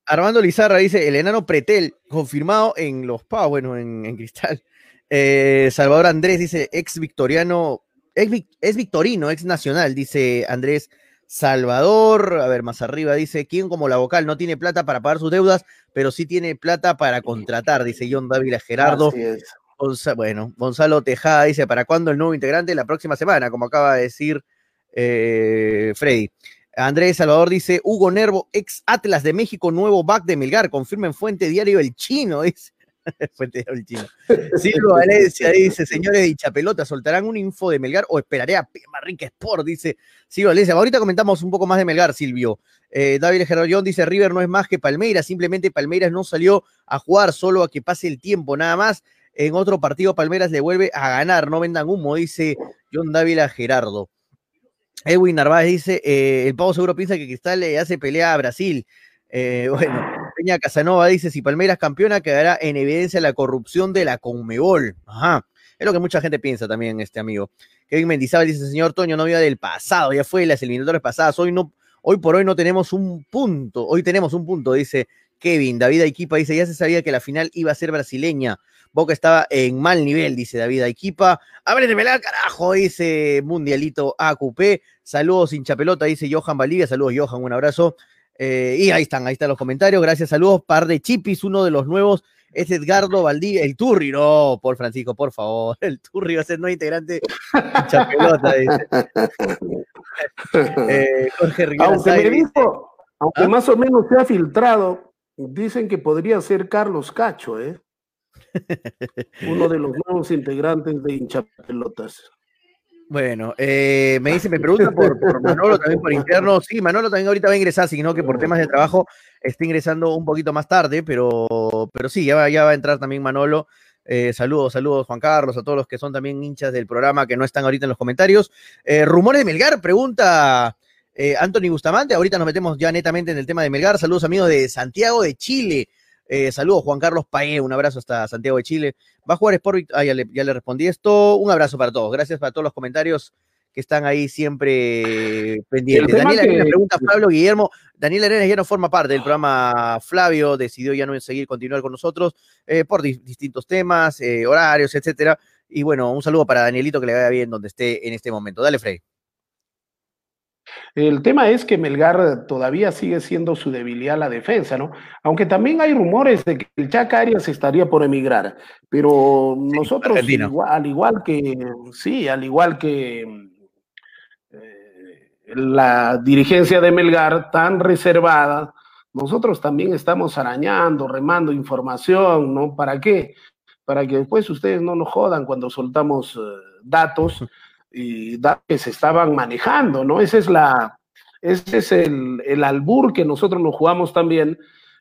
Armando Lizarra dice, el enano Pretel, confirmado en los PA, bueno, en, Cristal. Eh, Salvador Andrés dice, ex victoriano, ex, victorino, ex nacional, dice Andrés Salvador. A ver, más arriba dice, ¿quién como la vocal no tiene plata para pagar sus deudas, pero sí tiene plata para contratar? Dice John Dávila Gerardo. bueno, Gonzalo Tejada dice, ¿para cuándo el nuevo integrante? La próxima semana, como acaba de decir eh, Freddy. Andrés Salvador dice, Hugo Nervo, ex Atlas de México, nuevo back de Melgar, confirma en Fuente Diario El Chino, dice. Fuente Diario El Chino. Silvio Valencia dice, señores de Chapelota, ¿soltarán un info de Melgar o esperaré a Marrique Sport? Dice Silvio Valencia. Ahorita comentamos un poco más de Melgar, Silvio. Eh, David Gerardón dice, River no es más que Palmeiras, simplemente Palmeiras no salió a jugar, solo a que pase el tiempo, nada más. En otro partido Palmeiras le vuelve a ganar, no vendan humo, dice John Dávila Gerardo. Edwin Narváez dice, eh, el pavo seguro piensa que Cristal le hace pelea a Brasil. Eh, bueno, Casanova dice, si Palmeiras campeona quedará en evidencia la corrupción de la Conmebol. Ajá, es lo que mucha gente piensa también, este amigo. Kevin Mendizábal dice, señor Toño, no había del pasado, ya fue las eliminatorias pasadas, hoy no, hoy por hoy no tenemos un punto, hoy tenemos un punto, dice Kevin. David Aiquipa dice, ya se sabía que la final iba a ser brasileña. Boca estaba en mal nivel, dice David Aiquipa. Ábreme al carajo, dice Mundialito AQP. Saludos, hincha pelota, dice Johan Valdivia. Saludos, Johan, un abrazo. Eh, y ahí están, ahí están los comentarios. Gracias, saludos. Par de chipis, uno de los nuevos es Edgardo Valdivia, el Turri, no, por Francisco, por favor. El Turri va a ser no integrante hincha pelota, dice. eh, Jorge Aunque, me dijo, aunque ¿Ah? más o menos se ha filtrado, dicen que podría ser Carlos Cacho, ¿eh? Uno de los nuevos integrantes de hinchapelotas. Bueno, eh, me dice, me pregunta por, Manolo también por interno. Sí, Manolo también ahorita va a ingresar, sino que por temas de trabajo está ingresando un poquito más tarde, pero, pero sí, ya va, ya va a entrar también Manolo. Eh, saludos, saludos Juan Carlos, a todos los que son también hinchas del programa que no están ahorita en los comentarios. Eh, rumores de Melgar, pregunta Anthony Bustamante. Ahorita nos metemos ya netamente en el tema de Melgar. Saludos amigos de Santiago de Chile. Eh, saludos, Juan Carlos Paé, un abrazo hasta Santiago de Chile. Va a jugar Sport, ah, ya, le, respondí esto. Un abrazo para todos. Gracias para todos los comentarios que están ahí siempre pendientes. Daniel Arenas pregunta Pablo Guillermo. Daniel Arenas ya no forma parte del programa Flavio, decidió ya no seguir, continuar con nosotros eh, por distintos temas, eh, horarios, etcétera. Y bueno, un saludo para Danielito que le vaya bien donde esté en este momento. Dale, Frey. El tema es que Melgar todavía sigue siendo su debilidad la defensa, ¿no? Aunque también hay rumores de que el Chaca Arias estaría por emigrar, pero nosotros, al igual que, sí, al igual que eh, la dirigencia de Melgar tan reservada, nosotros también estamos arañando, remando información, ¿no? ¿Para qué? Para que después ustedes no nos jodan cuando soltamos eh, datos y que se estaban manejando, ¿no? Ese es, la, ese es el, el albur que nosotros nos jugamos también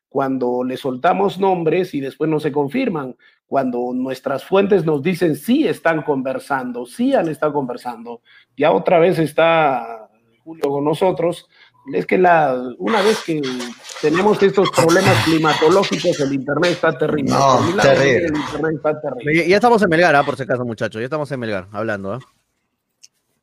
cuando le soltamos nombres y después no se confirman, cuando nuestras fuentes nos dicen sí están conversando, sí han estado conversando, ya otra vez está Julio con nosotros, es que la, una vez que tenemos estos problemas climatológicos, el internet está terrible. No, terrible. El internet está terrible. Ya estamos en Melgar, ¿ah? por si acaso, muchachos, ya estamos en Melgar, hablando. ¿eh?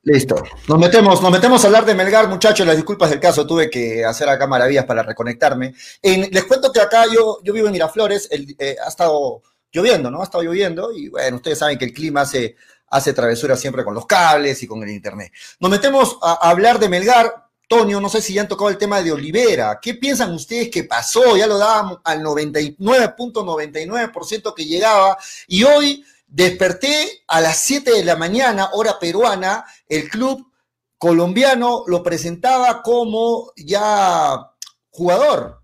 Listo. Nos metemos, nos metemos a hablar de Melgar, muchachos. Las disculpas del caso, tuve que hacer acá maravillas para reconectarme. les cuento que acá yo, yo vivo en Miraflores, eh, ha estado lloviendo, ¿no? Ha estado lloviendo y bueno, ustedes saben que el clima hace, hace travesura siempre con los cables y con el internet. Nos metemos a, hablar de Melgar. Tonio, no sé si ya han tocado el tema de Olivera. ¿Qué piensan ustedes que pasó? Ya lo daban al 99.99% que llegaba y hoy Desperté a las 7 de la mañana, hora peruana, el club colombiano lo presentaba como ya jugador.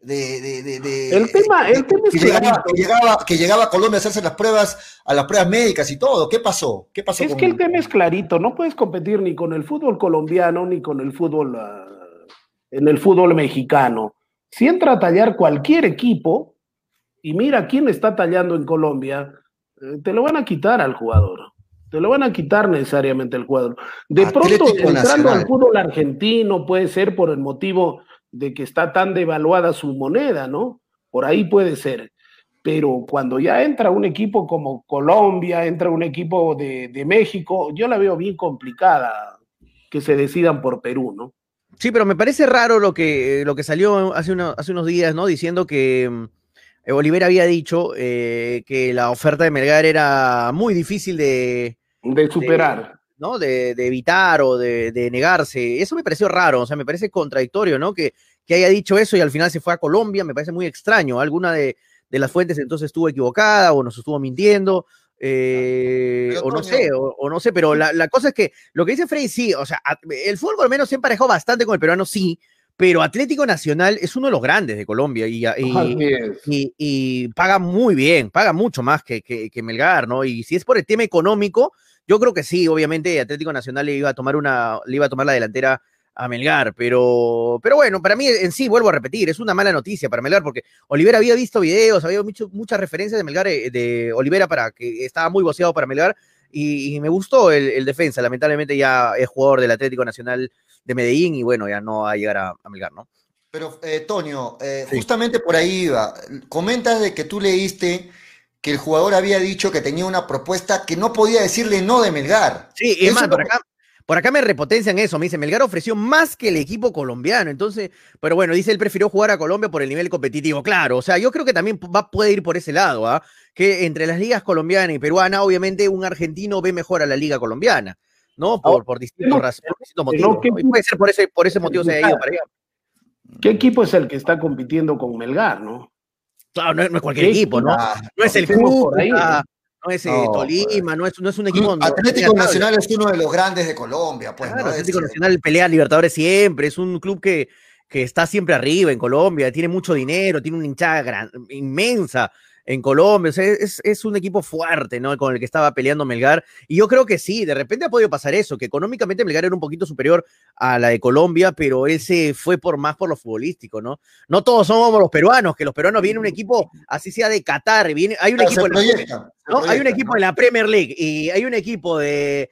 De, el tema, el tema es que, llegaba, que, llegaba, a Colombia a hacerse las pruebas, a las pruebas médicas y todo. ¿Qué pasó? ¿Qué pasó? Es que el tema es clarito, no puedes competir ni con el fútbol colombiano ni con el fútbol ah, en el fútbol mexicano. Si entra a tallar cualquier equipo, y mira quién está tallando en Colombia, eh, te lo van a quitar al jugador. Te lo van a quitar necesariamente al jugador. De pronto, entrando al fútbol argentino, puede ser por el motivo de que está tan devaluada su moneda, ¿no? Por ahí puede ser. Pero cuando ya entra un equipo como Colombia, entra un equipo de, México, yo la veo bien complicada que se decidan por Perú, ¿no? Sí, pero me parece raro lo que, lo que salió hace, hace unos días, ¿no? Diciendo que Olivera había dicho que la oferta de Melgar era muy difícil de, de superar. ¿no? De, evitar o de, negarse. Eso me pareció raro, o sea, me parece contradictorio, ¿no? Que, que haya dicho eso y al final se fue a Colombia, me parece muy extraño. Alguna de, las fuentes entonces estuvo equivocada o nos estuvo mintiendo. Eh, o no sé, o, no sé, pero la, cosa es que lo que dice Freddy, sí, o sea, el fútbol al menos se emparejó bastante con el peruano, sí, pero Atlético Nacional es uno de los grandes de Colombia y, y, paga muy bien, paga mucho más que, que, que, Melgar, ¿no? Y si es por el tema económico, yo creo que sí, obviamente Atlético Nacional le iba a tomar una, le iba a tomar la delantera a Melgar, pero, pero bueno, para mí en sí, vuelvo a repetir, es una mala noticia para Melgar, porque Olivera había visto videos, había mucho, muchas referencias de Melgar, eh, de Olivera para que estaba muy boceado para Melgar, y, me gustó el, defensa, lamentablemente ya es jugador del Atlético Nacional de Medellín, y bueno, ya no va a llegar a, Melgar, ¿no? Pero, eh, Tonio, eh, justamente por ahí iba, comentas de que tú leíste que el jugador había dicho que tenía una propuesta que no podía decirle no de Melgar. Sí, es más, por acá, por acá me repotencian eso, me dice, Melgar ofreció más que el equipo colombiano, entonces, pero bueno, dice, él prefirió jugar a Colombia por el nivel competitivo, claro, o sea, yo creo que también va, puede ir por ese lado, ¿ah? Que entre las ligas colombiana y peruana, obviamente un argentino ve mejor a la liga colombiana, ¿no? Por, por distintos, motivos. puede ser por ese, por ese motivo se haya ido para allá. ¿Qué equipo es el que está compitiendo con Melgar, no? Claro, no, es cualquier equipo, ¿no? no es el club, no es eh, Tolima, no es, no es un equipo. Atlético Nacional es uno de los grandes de Colombia, pues. Atlético Nacional pelea Libertadores siempre, es un club que, que está siempre arriba en Colombia, tiene mucho dinero, tiene una hinchada inmensa en Colombia. es, un equipo fuerte, ¿no? Con el que estaba peleando Melgar. Y yo creo que sí, de repente ha podido pasar eso, que económicamente Melgar era un poquito superior a la de Colombia, pero él se fue por más por lo futbolístico, ¿no? No todos somos los peruanos, que los peruanos vienen un equipo, así sea de Qatar, viene, hay un equipo en la, ¿no? Hay un equipo en la Premier League y hay un equipo de,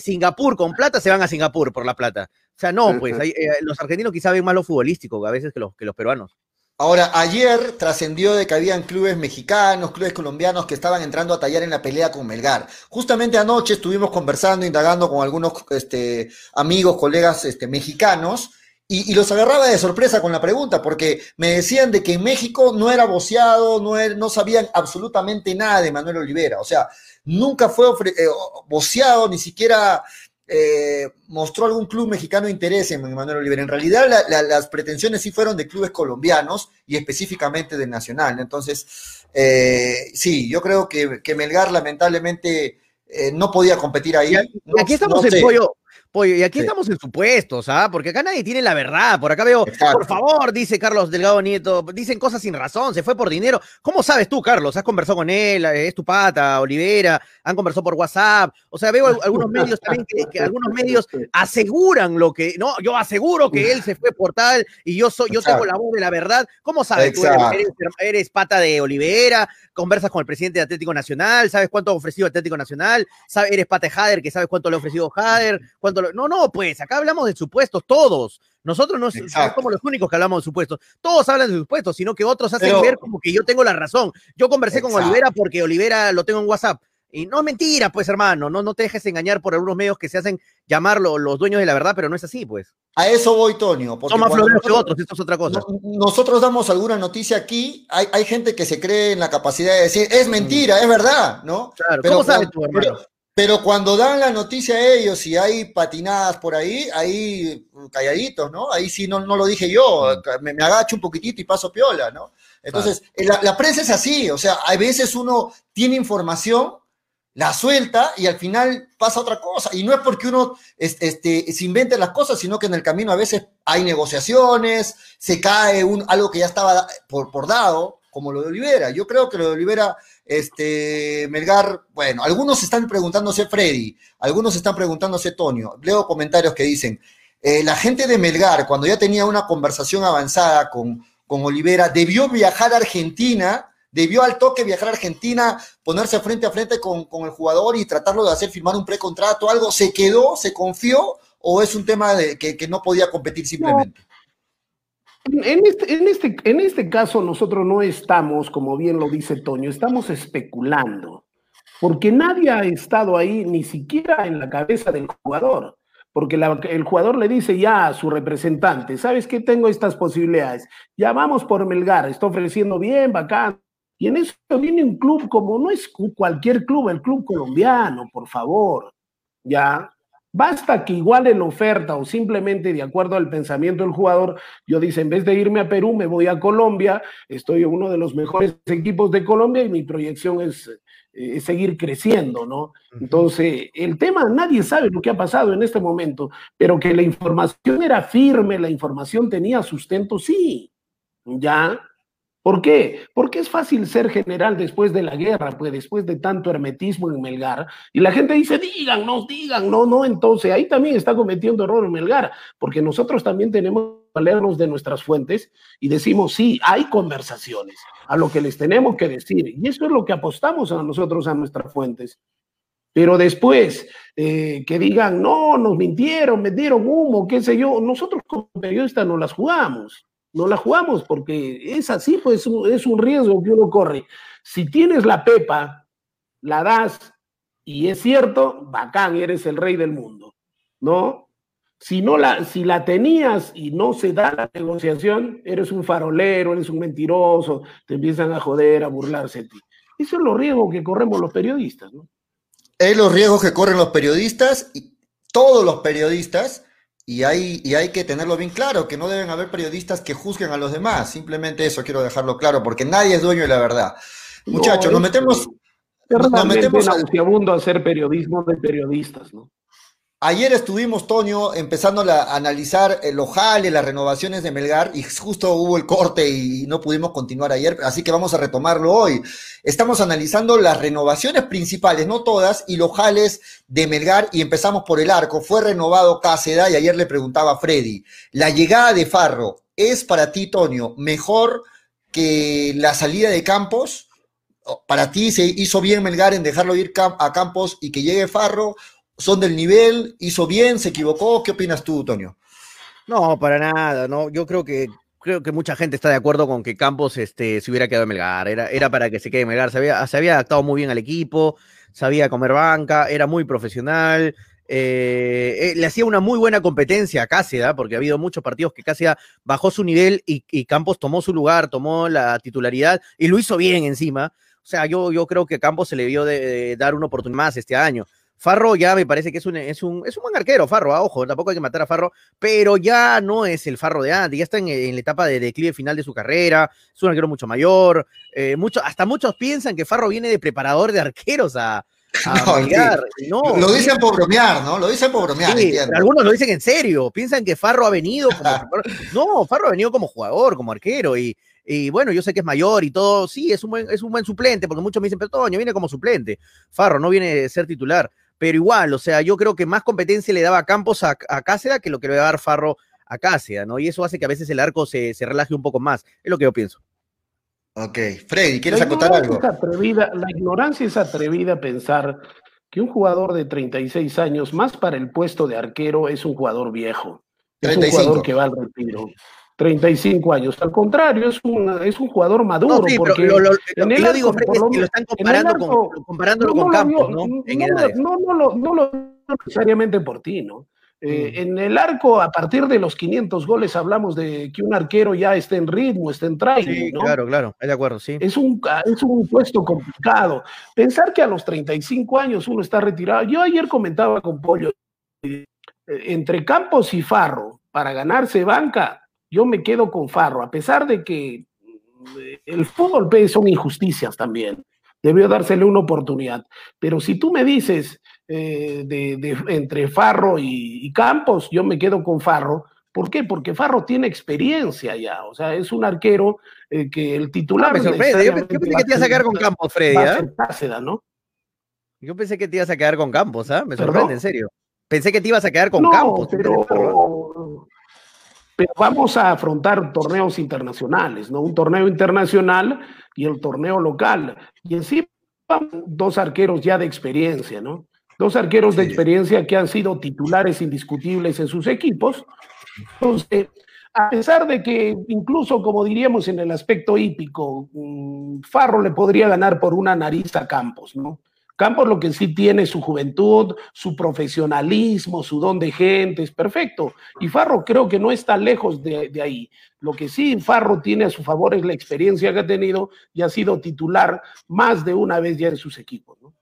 Singapur con plata, se van a Singapur por la plata. O sea, no, pues eh, los argentinos quizá ven más lo futbolístico a veces que los, que los peruanos. Ahora, ayer trascendió de que habían clubes mexicanos, clubes colombianos que estaban entrando a tallar en la pelea con Melgar. Justamente anoche estuvimos conversando, indagando con algunos este, amigos, colegas este, mexicanos, y, los agarraba de sorpresa con la pregunta, porque me decían de que en México no era voceado, no, no sabían absolutamente nada de Manuel Olivera. O sea, nunca fue eh, voceado, ni siquiera eh, mostró algún club mexicano interés en Manuel Olivera. En realidad las pretensiones sí fueron de clubes colombianos y específicamente del Nacional. Entonces, eh, sí, yo creo que, Melgar lamentablemente eh, no podía competir ahí. Y aquí estamos en pollo, y aquí estamos en supuestos, ¿ah? Porque acá nadie tiene la verdad. Por acá veo, por favor, dice Carlos Delgado Nieto, dicen cosas sin razón, se fue por dinero. ¿Cómo sabes tú, Carlos? ¿Has conversado con él? ¿Es tu pata, Olivera? ¿Han conversado por WhatsApp? O sea, veo algunos medios también que, algunos medios aseguran lo que, no, yo aseguro que él se fue por tal y yo soy, yo tengo la voz de la verdad. ¿Cómo sabes tú? Eres, pata de Olivera, conversas con el presidente de Atlético Nacional, sabes cuánto ha ofrecido Atlético Nacional, sabes, eres pata de Jader, que sabes cuánto le ha ofrecido Jader, cuánto no, no, pues acá hablamos de supuestos, todos. Nosotros no somos los únicos que hablamos de supuestos. Todos hablan de supuestos, sino que otros hacen ver como que yo tengo la razón. Yo conversé con Olivera porque Olivera lo tengo en WhatsApp. Y no es mentira, pues, hermano. No, no te dejes engañar por algunos medios que se hacen llamar los dueños de la verdad, pero no es así, pues. A eso voy, Tonio. Son más floreros que otros, esto es otra cosa. nosotros damos alguna noticia aquí, hay, hay, gente que se cree en la capacidad de decir, es mentira, es verdad, ¿no? Claro, pero, ¿cómo sabes tú, hermano? Pero cuando dan la noticia a ellos y hay patinadas por ahí, ahí calladitos, ¿no? Ahí sí no, no lo dije yo, me, agacho un poquitito y paso piola, ¿no? Entonces, la, prensa es así, o sea, a veces uno tiene información, la suelta y al final pasa otra cosa. Y no es porque uno este, se invente las cosas, sino que en el camino a veces hay negociaciones, se cae un, algo que ya estaba por, por dado, como lo de Olivera. Yo creo que lo de Olivera este, Melgar, bueno, algunos están preguntándose Freddy, algunos están preguntándose Tonio. Leo comentarios que dicen, eh, la gente de Melgar, cuando ya tenía una conversación avanzada con, con Olivera, debió viajar a Argentina, debió al toque viajar a Argentina, ponerse frente a frente con, el jugador y tratarlo de hacer firmar un precontrato, algo, ¿se quedó, se confió o es un tema de que, no podía competir simplemente? En este, en, este, en este caso nosotros no estamos, como bien lo dice Toño, estamos especulando, porque nadie ha estado ahí ni siquiera en la cabeza del jugador. porque el jugador le dice ya a su representante, ¿sabes qué? Tengo estas posibilidades. Ya vamos por Melgar, está ofreciendo bien, bacán. Y en eso viene un club como no es cualquier club, el club colombiano, por favor. Ya, Basta que iguale la oferta o simplemente de acuerdo al pensamiento del jugador, yo dice, en vez de irme a Perú, me voy a Colombia, estoy en uno de los mejores equipos de Colombia y mi proyección es, eh, seguir creciendo, ¿no? Entonces, el tema, nadie sabe lo que ha pasado en este momento, pero que la información era firme, la información tenía sustento, sí, ya, ¿Por qué? Porque es fácil ser general después de la guerra, pues después de tanto hermetismo en Melgar. Y la gente dice, digan, no, digan, no, no. Entonces ahí también está cometiendo error en Melgar, porque nosotros también tenemos que valernos de nuestras fuentes y decimos, sí, hay conversaciones, a lo que les tenemos que decir. Y eso es lo que apostamos a nosotros, a nuestras fuentes. Pero después eh, que digan, no, nos mintieron, me dieron humo, qué sé yo, nosotros como periodistas no las jugamos no la jugamos porque es así, pues es un riesgo que uno corre. Si tienes la pepa, la das y es cierto, bacán, eres el rey del mundo, ¿no? Si, no la, si la tenías y no se da la negociación, eres un farolero, eres un mentiroso, te empiezan a joder, a burlarse de ti. Eso es los riesgos que corremos los periodistas, ¿no? Es los riesgos que corren los periodistas y todos los periodistas y hay, y hay que tenerlo bien claro, que no deben haber periodistas que juzguen a los demás. Simplemente eso quiero dejarlo claro, porque nadie es dueño de la verdad. Muchachos, nos metemos... Nos metemos a hacer periodismo de periodistas, ¿no? Ayer estuvimos, Toño, empezando a analizar el ojale, las renovaciones de Melgar, y justo hubo el corte y no pudimos continuar ayer, así que vamos a retomarlo hoy. Estamos analizando las renovaciones principales, no todas, y los jales de Melgar, y empezamos por el arco. Fue renovado Cáceda, y ayer le preguntaba a Freddy, ¿la llegada de Farro es para ti, Toño, mejor que la salida de Campos? ¿Para ti se hizo bien Melgar en dejarlo ir a Campos y que llegue Farro? Son del nivel, hizo bien, se equivocó. ¿Qué opinas tú, Tonio? No, para nada, no. Yo creo que creo que mucha gente está de acuerdo con que Campos este, se hubiera quedado en Melgar. Era, era para que se quede en Melgar. Se había, se había adaptado muy bien al equipo, sabía comer banca, era muy profesional. Eh, eh, le hacía una muy buena competencia a Cáceres, porque ha habido muchos partidos que Cáceres bajó su nivel y, Campos tomó su lugar, tomó la titularidad y lo hizo bien encima. O sea, yo, yo creo que Campos se le vio de dar una oportunidad más este año. Farro ya me parece que es un, es un, es un buen arquero, Farro, ah, ojo, tampoco hay que matar a Farro, pero ya no es el Farro de antes, ya está en, la etapa de declive final de su carrera, es un arquero mucho mayor, eh, mucho, hasta muchos piensan que Farro viene de preparador de arqueros a, no, no, lo dicen por bromear, ¿no? Lo dicen por bromear. algunos lo dicen en serio. Piensan que Farro ha venido como. no, Farro ha venido como jugador, como arquero. Y, y bueno, yo sé que es mayor y todo. Sí, es un buen, es un buen suplente, porque muchos me dicen, pero Toño viene como suplente. Farro no viene a ser titular pero igual, o sea, yo creo que más competencia le daba Campos a, a Cáceres que lo que le va a dar Farro a Cáceres, ¿no? Y eso hace que a veces el arco se, relaje un poco más, es lo que yo pienso. Ok, Freddy, ¿quieres acotar algo? la ignorancia es atrevida a pensar que un jugador de 36 años, más para el puesto de arquero, es un jugador viejo. Es un jugador que va al retiro. 35 años. Al contrario, es un, es un jugador maduro. No, porque lo, en el digo, Fred, es que lo están comparando con, comparándolo con Campos, ¿no? no, no, no, lo necesariamente por ti, ¿no? Eh, mm. En el arco, a partir de los 500 goles, hablamos de que un arquero ya esté en ritmo, esté en training. Sí, claro, claro, de acuerdo, sí. Es un, es un puesto complicado. Pensar que a los 35 años uno está retirado. Yo ayer comentaba con Pollo, eh, entre Campos y Farro, para ganarse banca, yo me quedo con Farro, a pesar de que eh, el fútbol son injusticias también. Debió dársele una oportunidad. Pero si tú me dices eh, de, entre Farro y, Campos, yo me quedo con Farro. ¿Por qué? Porque Farro tiene experiencia ya. O sea, es un arquero eh, que el titular. Ah, me sorprende. Yo, pensé que te ibas a quedar con Campos, Freddy. ¿no? Yo pensé que te ibas a quedar con Campos, ¿ah? Me sorprende, en serio. Pensé que te ibas a quedar con Campos. Pero, pero vamos a afrontar torneos internacionales, ¿no? Un torneo internacional y el torneo local. Y encima dos arqueros ya de experiencia, ¿no? Dos arqueros de experiencia que han sido titulares indiscutibles en sus equipos. Entonces, a pesar de que incluso, como diríamos en el aspecto hípico, mm, Farro le podría ganar por una nariz a Campos, ¿no? Campos lo que sí tiene su juventud, su profesionalismo, su don de gente, es perfecto. Y Farro creo que no está lejos de, de, ahí. Lo que sí Farro tiene a su favor es la experiencia que ha tenido y ha sido titular más de una vez ya en sus equipos. ¿no?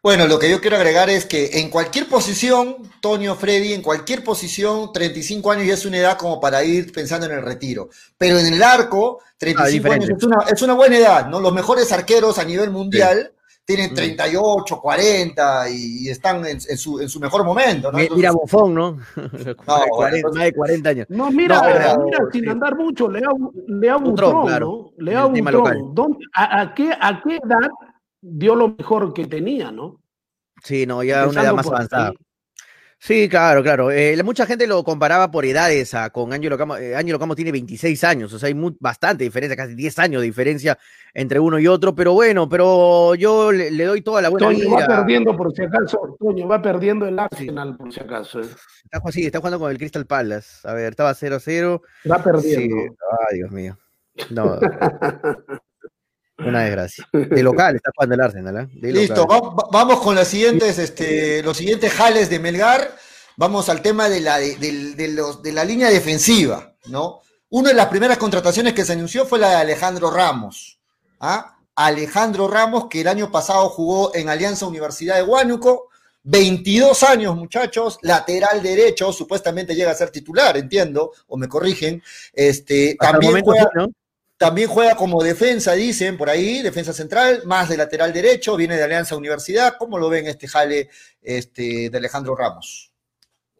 Bueno, lo que yo quiero agregar es que en cualquier posición, Tonio Freddy, en cualquier posición, 35 años ya es una edad como para ir pensando en el retiro. Pero en el arco, 35 ah, años es una, es una, buena edad, ¿no? Los mejores arqueros a nivel mundial sí. Tienen 38, 40 y, están en, en, su, en, su, mejor momento, ¿no? Entonces, mira Bofón, ¿no? no 40, más de 40 años. No, mira, no, pero, mira sin sí. andar mucho, Lea, Lea Butrón, claro, ¿no? Lea Butrón. A, a, qué, ¿A qué edad dio lo mejor que tenía, ¿no? Sí, no, ya Empezando una edad más avanzada. Ahí. Sí, claro, claro. Eh, mucha gente lo comparaba por edades a, con Ángelo Camo. Eh, Ángelo Camo tiene 26 años, o sea, hay muy, bastante diferencia, casi 10 años de diferencia entre uno y otro, pero bueno, pero yo le, le doy toda la buena Toño va perdiendo por si acaso, Toño va perdiendo el Arsenal por si acaso. Eh. Está, sí, está jugando con el Crystal Palace. A ver, estaba 0-0. Va perdiendo. Sí. Ay, Dios mío. No. Una desgracia. De local está jugando el Arsenal. ¿eh? De Listo, va, vamos con las siguientes, este, los siguientes jales de Melgar. Vamos al tema de la, de, de, de, los, de la línea defensiva, ¿no? Una de las primeras contrataciones que se anunció fue la de Alejandro Ramos. ¿ah? Alejandro Ramos, que el año pasado jugó en Alianza Universidad de Huánuco, 22 años, muchachos, lateral derecho, supuestamente llega a ser titular, entiendo, o me corrigen. Este, también juega, ¿no? También juega como defensa, dicen por ahí, defensa central, más de lateral derecho, viene de Alianza Universidad. ¿Cómo lo ven este jale este, de Alejandro Ramos?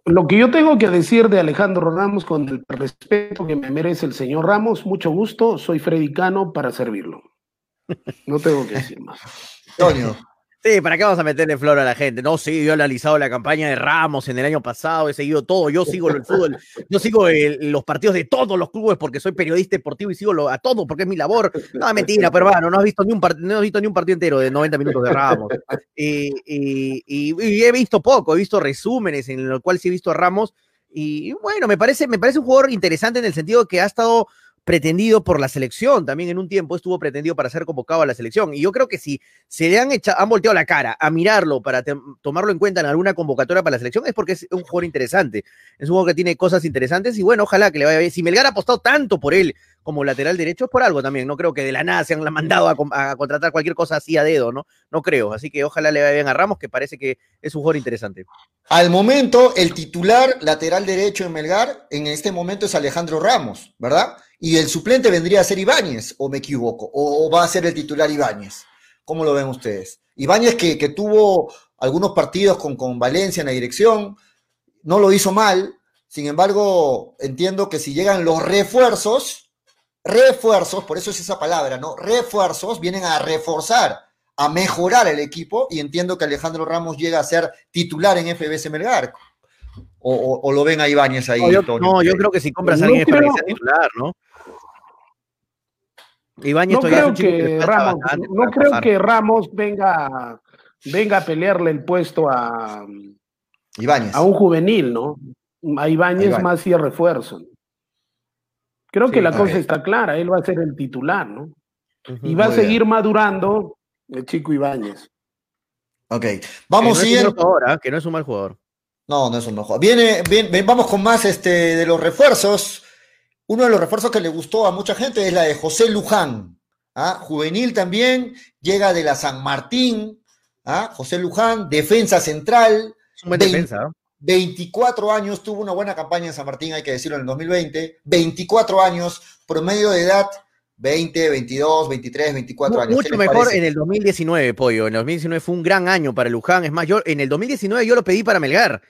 Lo que yo tengo que decir de Alejandro Ramos, con el respeto que me merece el señor Ramos, mucho gusto, soy Freddy Cano para servirlo. No tengo que decir más. Antonio. ¿Para qué vamos a meterle flor a la gente? No, sí, yo he analizado la campaña de Ramos en el año pasado, he seguido todo, yo sigo el fútbol, yo sigo los partidos de todos los clubes porque soy periodista deportivo y sigo lo, a todo porque es mi labor. No, mentira, pero bueno, no has visto ni un, no has visto ni un partido entero de 90 minutos de Ramos. Y, he visto poco, he visto resúmenes en los cuales sí he visto a Ramos y bueno, me parece, me parece un jugador interesante en el sentido que ha estado pretendido por la selección, también en un tiempo estuvo pretendido para ser convocado a la selección. Y yo creo que si se le han, echado, han volteado la cara a mirarlo para tomarlo en cuenta en alguna convocatoria para la selección, es porque es un jugador interesante. Es un jugador que tiene cosas interesantes y bueno, ojalá que le vaya bien. Si Melgar ha apostado tanto por él como lateral derecho, es por algo también. No creo que de la nada se han mandado a, a contratar cualquier cosa así a dedo, ¿no? No creo. Así que ojalá le vaya bien a Ramos, que parece que es un jugador interesante. Al momento, el titular lateral derecho en Melgar, en este momento es Alejandro Ramos, ¿verdad? Y el suplente vendría a ser Ibáñez, o me equivoco, o va a ser el titular Ibáñez. ¿Cómo lo ven ustedes? Ibáñez que, que tuvo algunos partidos con, con, Valencia en la dirección, no lo hizo mal, sin embargo, entiendo que si llegan los refuerzos, refuerzos, por eso es esa palabra, ¿no? Refuerzos vienen a reforzar, a mejorar el equipo, y entiendo que Alejandro Ramos llega a ser titular en FBS Melgar. O, o, o, lo ven a Ibáñez ahí? No, yo, no, yo creo que si compras a alguien no es para que sea titular, ¿no? No creo que Ramos, no creo que Ramos venga, venga a pelearle el puesto a Ibáñez. a un juvenil, ¿no? A Ibáñez, más y refuerzo. Creo sí, que la cosa ver. está clara, él va a ser el titular, ¿no? Uh -huh, y va a seguir bien. madurando el chico Ibáñez. Ok, vamos que no ahora, que no es un mal jugador. No, no es un mal jugador. Viene, bien, vamos con más este, de los refuerzos. Uno de los refuerzos que le gustó a mucha gente es la de José Luján. ¿ah? Juvenil también, llega de la San Martín. ¿ah? José Luján, defensa central. Es un buen 20, defensa. 24 años, tuvo una buena campaña en San Martín, hay que decirlo, en el 2020. 24 años, promedio de edad 20, 22, 23, 24 años. Mucho mejor parece? en el 2019, Pollo. En el 2019 fue un gran año para Luján. Es más, yo en el 2019 yo lo pedí para Melgar.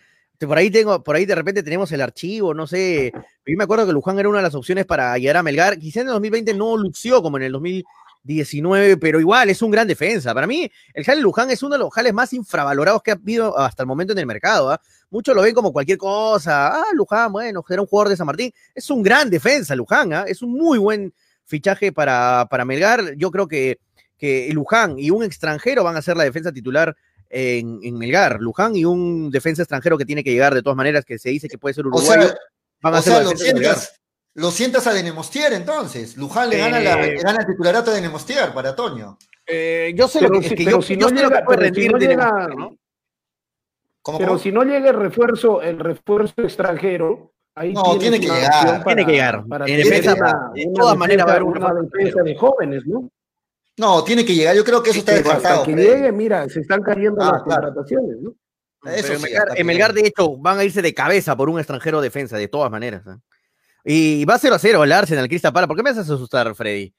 Por ahí tengo, por ahí de repente tenemos el archivo, no sé. Yo me acuerdo que Luján era una de las opciones para llegar a Melgar. Quizá en el 2020 no lució como en el 2019, pero igual es un gran defensa. Para mí, el Jale Luján es uno de los jales más infravalorados que ha habido hasta el momento en el mercado. ¿eh? Muchos lo ven como cualquier cosa. Ah, Luján, bueno, era un jugador de San Martín. Es un gran defensa, Luján. ¿eh? Es un muy buen fichaje para, para Melgar. Yo creo que, que Luján y un extranjero van a ser la defensa titular en, en, Melgar, Luján y un defensa extranjero que tiene que llegar de todas maneras, que se dice que puede ser uruguayo. O sea, van a o sea, lo, sientas, lo sientas a Denemostier entonces. Luján le, eh, gana la, le gana el titularato a Denemostier para Toño. Eh, yo sé lo que, si- que pero yo, si yo no sé lo llega- que puede si rendir no de llega- Neymar, ¿no? ¿Cómo, Pero cómo? si no llega el refuerzo, el refuerzo extranjero, ahí No, tiene que llegar. Tiene que llegar. para En tener defensa, una- de todas maneras va a haber una defensa de jóvenes, ¿no? No, tiene que llegar. Yo creo que eso está Pero hasta descartado. que llegue, mira, se están cayendo Ah, las claro. contrataciones, ¿no? Eso en sí, Melgar, en llegue. de hecho, van a irse de cabeza por un extranjero defensa, de todas maneras. ¿eh? Y va 0 a 0 el Arsenal, Crista Pala. ¿Por qué me haces asustar, Freddy?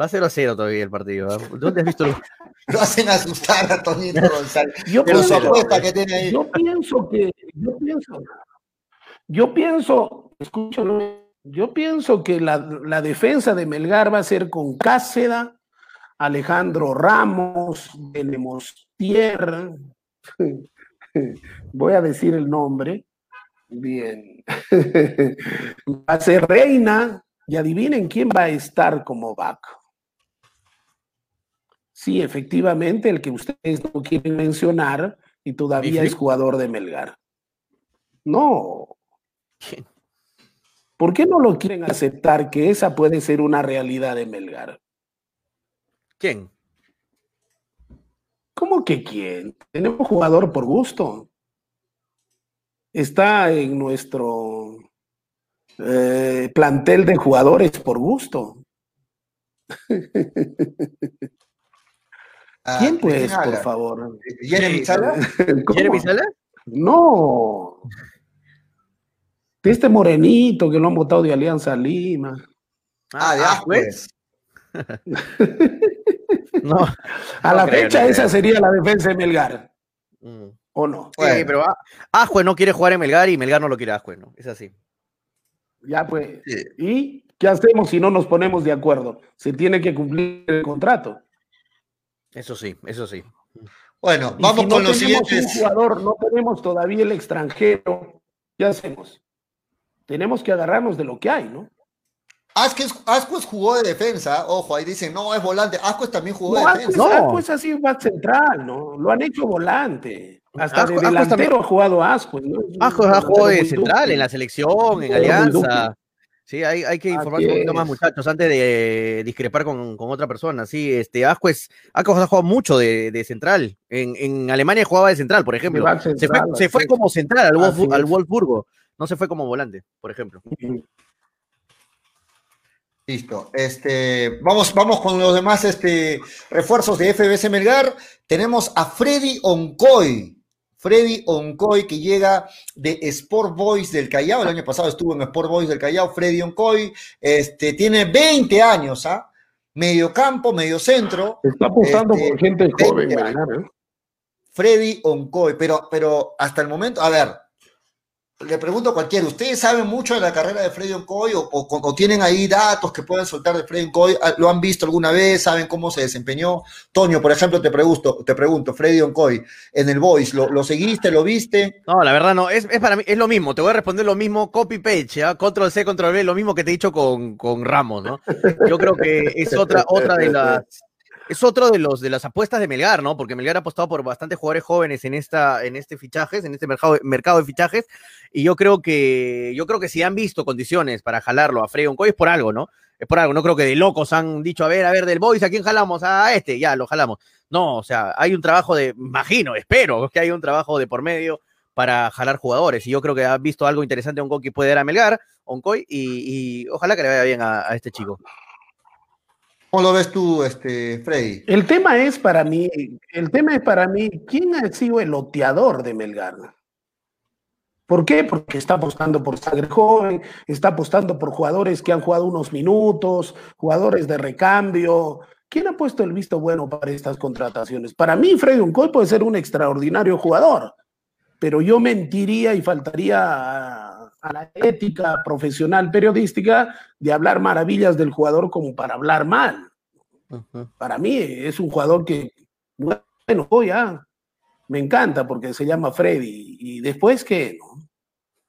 Va 0 a 0 todavía el partido. ¿eh? ¿Dónde has visto? lo- hacen asustar a Tonito González. Yo pienso, apuesta que tiene ahí. yo pienso que, yo pienso, yo pienso, escúchalo, yo pienso que la, la defensa de Melgar va a ser con Cáceda, Alejandro Ramos, tenemos Tierra, voy a decir el nombre, bien, va a ser Reina, y adivinen quién va a estar como back. Sí, efectivamente, el que ustedes no quieren mencionar y todavía es jugador de Melgar. No. ¿Por qué no lo quieren aceptar que esa puede ser una realidad de Melgar? ¿Quién? ¿Cómo que quién? Tenemos jugador por gusto. Está en nuestro eh, plantel de jugadores por gusto. Ah, ¿Quién pues, ¿quién por favor? ¿Jeremy Sala? ¿Jeremy Sala? No. De este morenito que lo han votado de Alianza Lima. Ah, de Ascuez. No. A No la creo, fecha no esa sería la defensa de Melgar, Mm. ¿o no? Bueno. Sí, pero Ajue no quiere jugar en Melgar y Melgar no lo quiere Ajue, ¿no? Es así. Ya pues. Sí. ¿Y qué hacemos si no nos ponemos de acuerdo? Se tiene que cumplir el contrato. Eso sí, eso sí. Bueno, Y vamos si no con los tenemos siguientes. un jugador, no tenemos todavía el extranjero, ¿qué hacemos? Tenemos que agarrarnos de lo que hay, ¿no? Asquez, Ascuez jugó de defensa, ojo, ahí dicen, no, es volante. Ascuez también jugó No, de defensa. No. Ascuez así va central, ¿no? Lo han hecho volante. Hasta Ascuez- de delantero también- ha jugado Ascuez, ¿no? Ajue ha jugado de central en la selección, en Alianza. Sí, hay, hay que informarse un poquito más, muchachos, antes de discrepar con, con otra persona. Sí, este, Ascuez, Ascuez ha jugado mucho de, de central. En, en Alemania jugaba de central, por ejemplo. Se fue, se como central al, Wolfsburg- al. Wolfsburgo. No se fue como volante, por ejemplo. Listo. Este, vamos, vamos con los demás este, refuerzos de FBC Melgar. Tenemos a Freddy Oncoy. Freddy Oncoy que llega de Sport Boys del Callao. El año pasado estuvo en Sport Boys del Callao. Freddy Oncoy este, tiene 20 años, ¿ah? Medio campo, medio centro. Está apostando Este, por gente 20 joven, ¿eh? Freddy Oncoy, pero, pero hasta el momento, a ver, le pregunto a cualquiera, ¿ustedes saben mucho de la carrera de Freddy Oncoy o, o- tienen ahí datos que pueden soltar de Freddy Oncoy? Ah, ¿Lo han visto alguna vez? ¿Saben cómo se desempeñó? Toño, por ejemplo, te pregunto, te pregunto Freddy Oncoy, en el Voice, ¿lo, lo seguiste, lo viste? No, la verdad no, es, es para mí, es lo mismo, te voy a responder lo mismo, copy paste, ¿ya? control C, control V, lo mismo que te he dicho con, con Ramos, ¿no? Yo creo que es otra, otra de las, es otro de los de las apuestas de Melgar, ¿no? Porque Melgar ha apostado por bastantes jugadores jóvenes en esta, en este fichajes, en este mercado, mercado de fichajes, y yo creo que, yo creo que si han visto condiciones para jalarlo a Freddy Oncoy es por algo, ¿no? Es por algo, no creo que de locos han dicho, a ver, a ver, del Boys, ¿a quién jalamos? A este, ya, lo jalamos. No, o sea, hay un trabajo de, imagino, espero que hay un trabajo de por medio para jalar jugadores. Y yo creo que ha visto algo interesante Oncoy que puede dar a Melgar, Oncoy, y, y ojalá que le vaya bien a, a este chico. ¿Cómo lo ves tú, este, Freddy? El tema es para mí, el tema es para mí, ¿quién ha sido el loteador de Melgar? ¿Por qué? Porque está apostando por sangre joven, está apostando por jugadores que han jugado unos minutos, jugadores de recambio. ¿Quién ha puesto el visto bueno para estas contrataciones? Para mí, Freddy Uncoy puede ser un extraordinario jugador, pero yo mentiría y faltaría a, a la ética profesional periodística de hablar maravillas del jugador como para hablar mal para mí es un jugador que, bueno, hoy ya me encanta porque se llama Freddy. ¿Y después qué? no?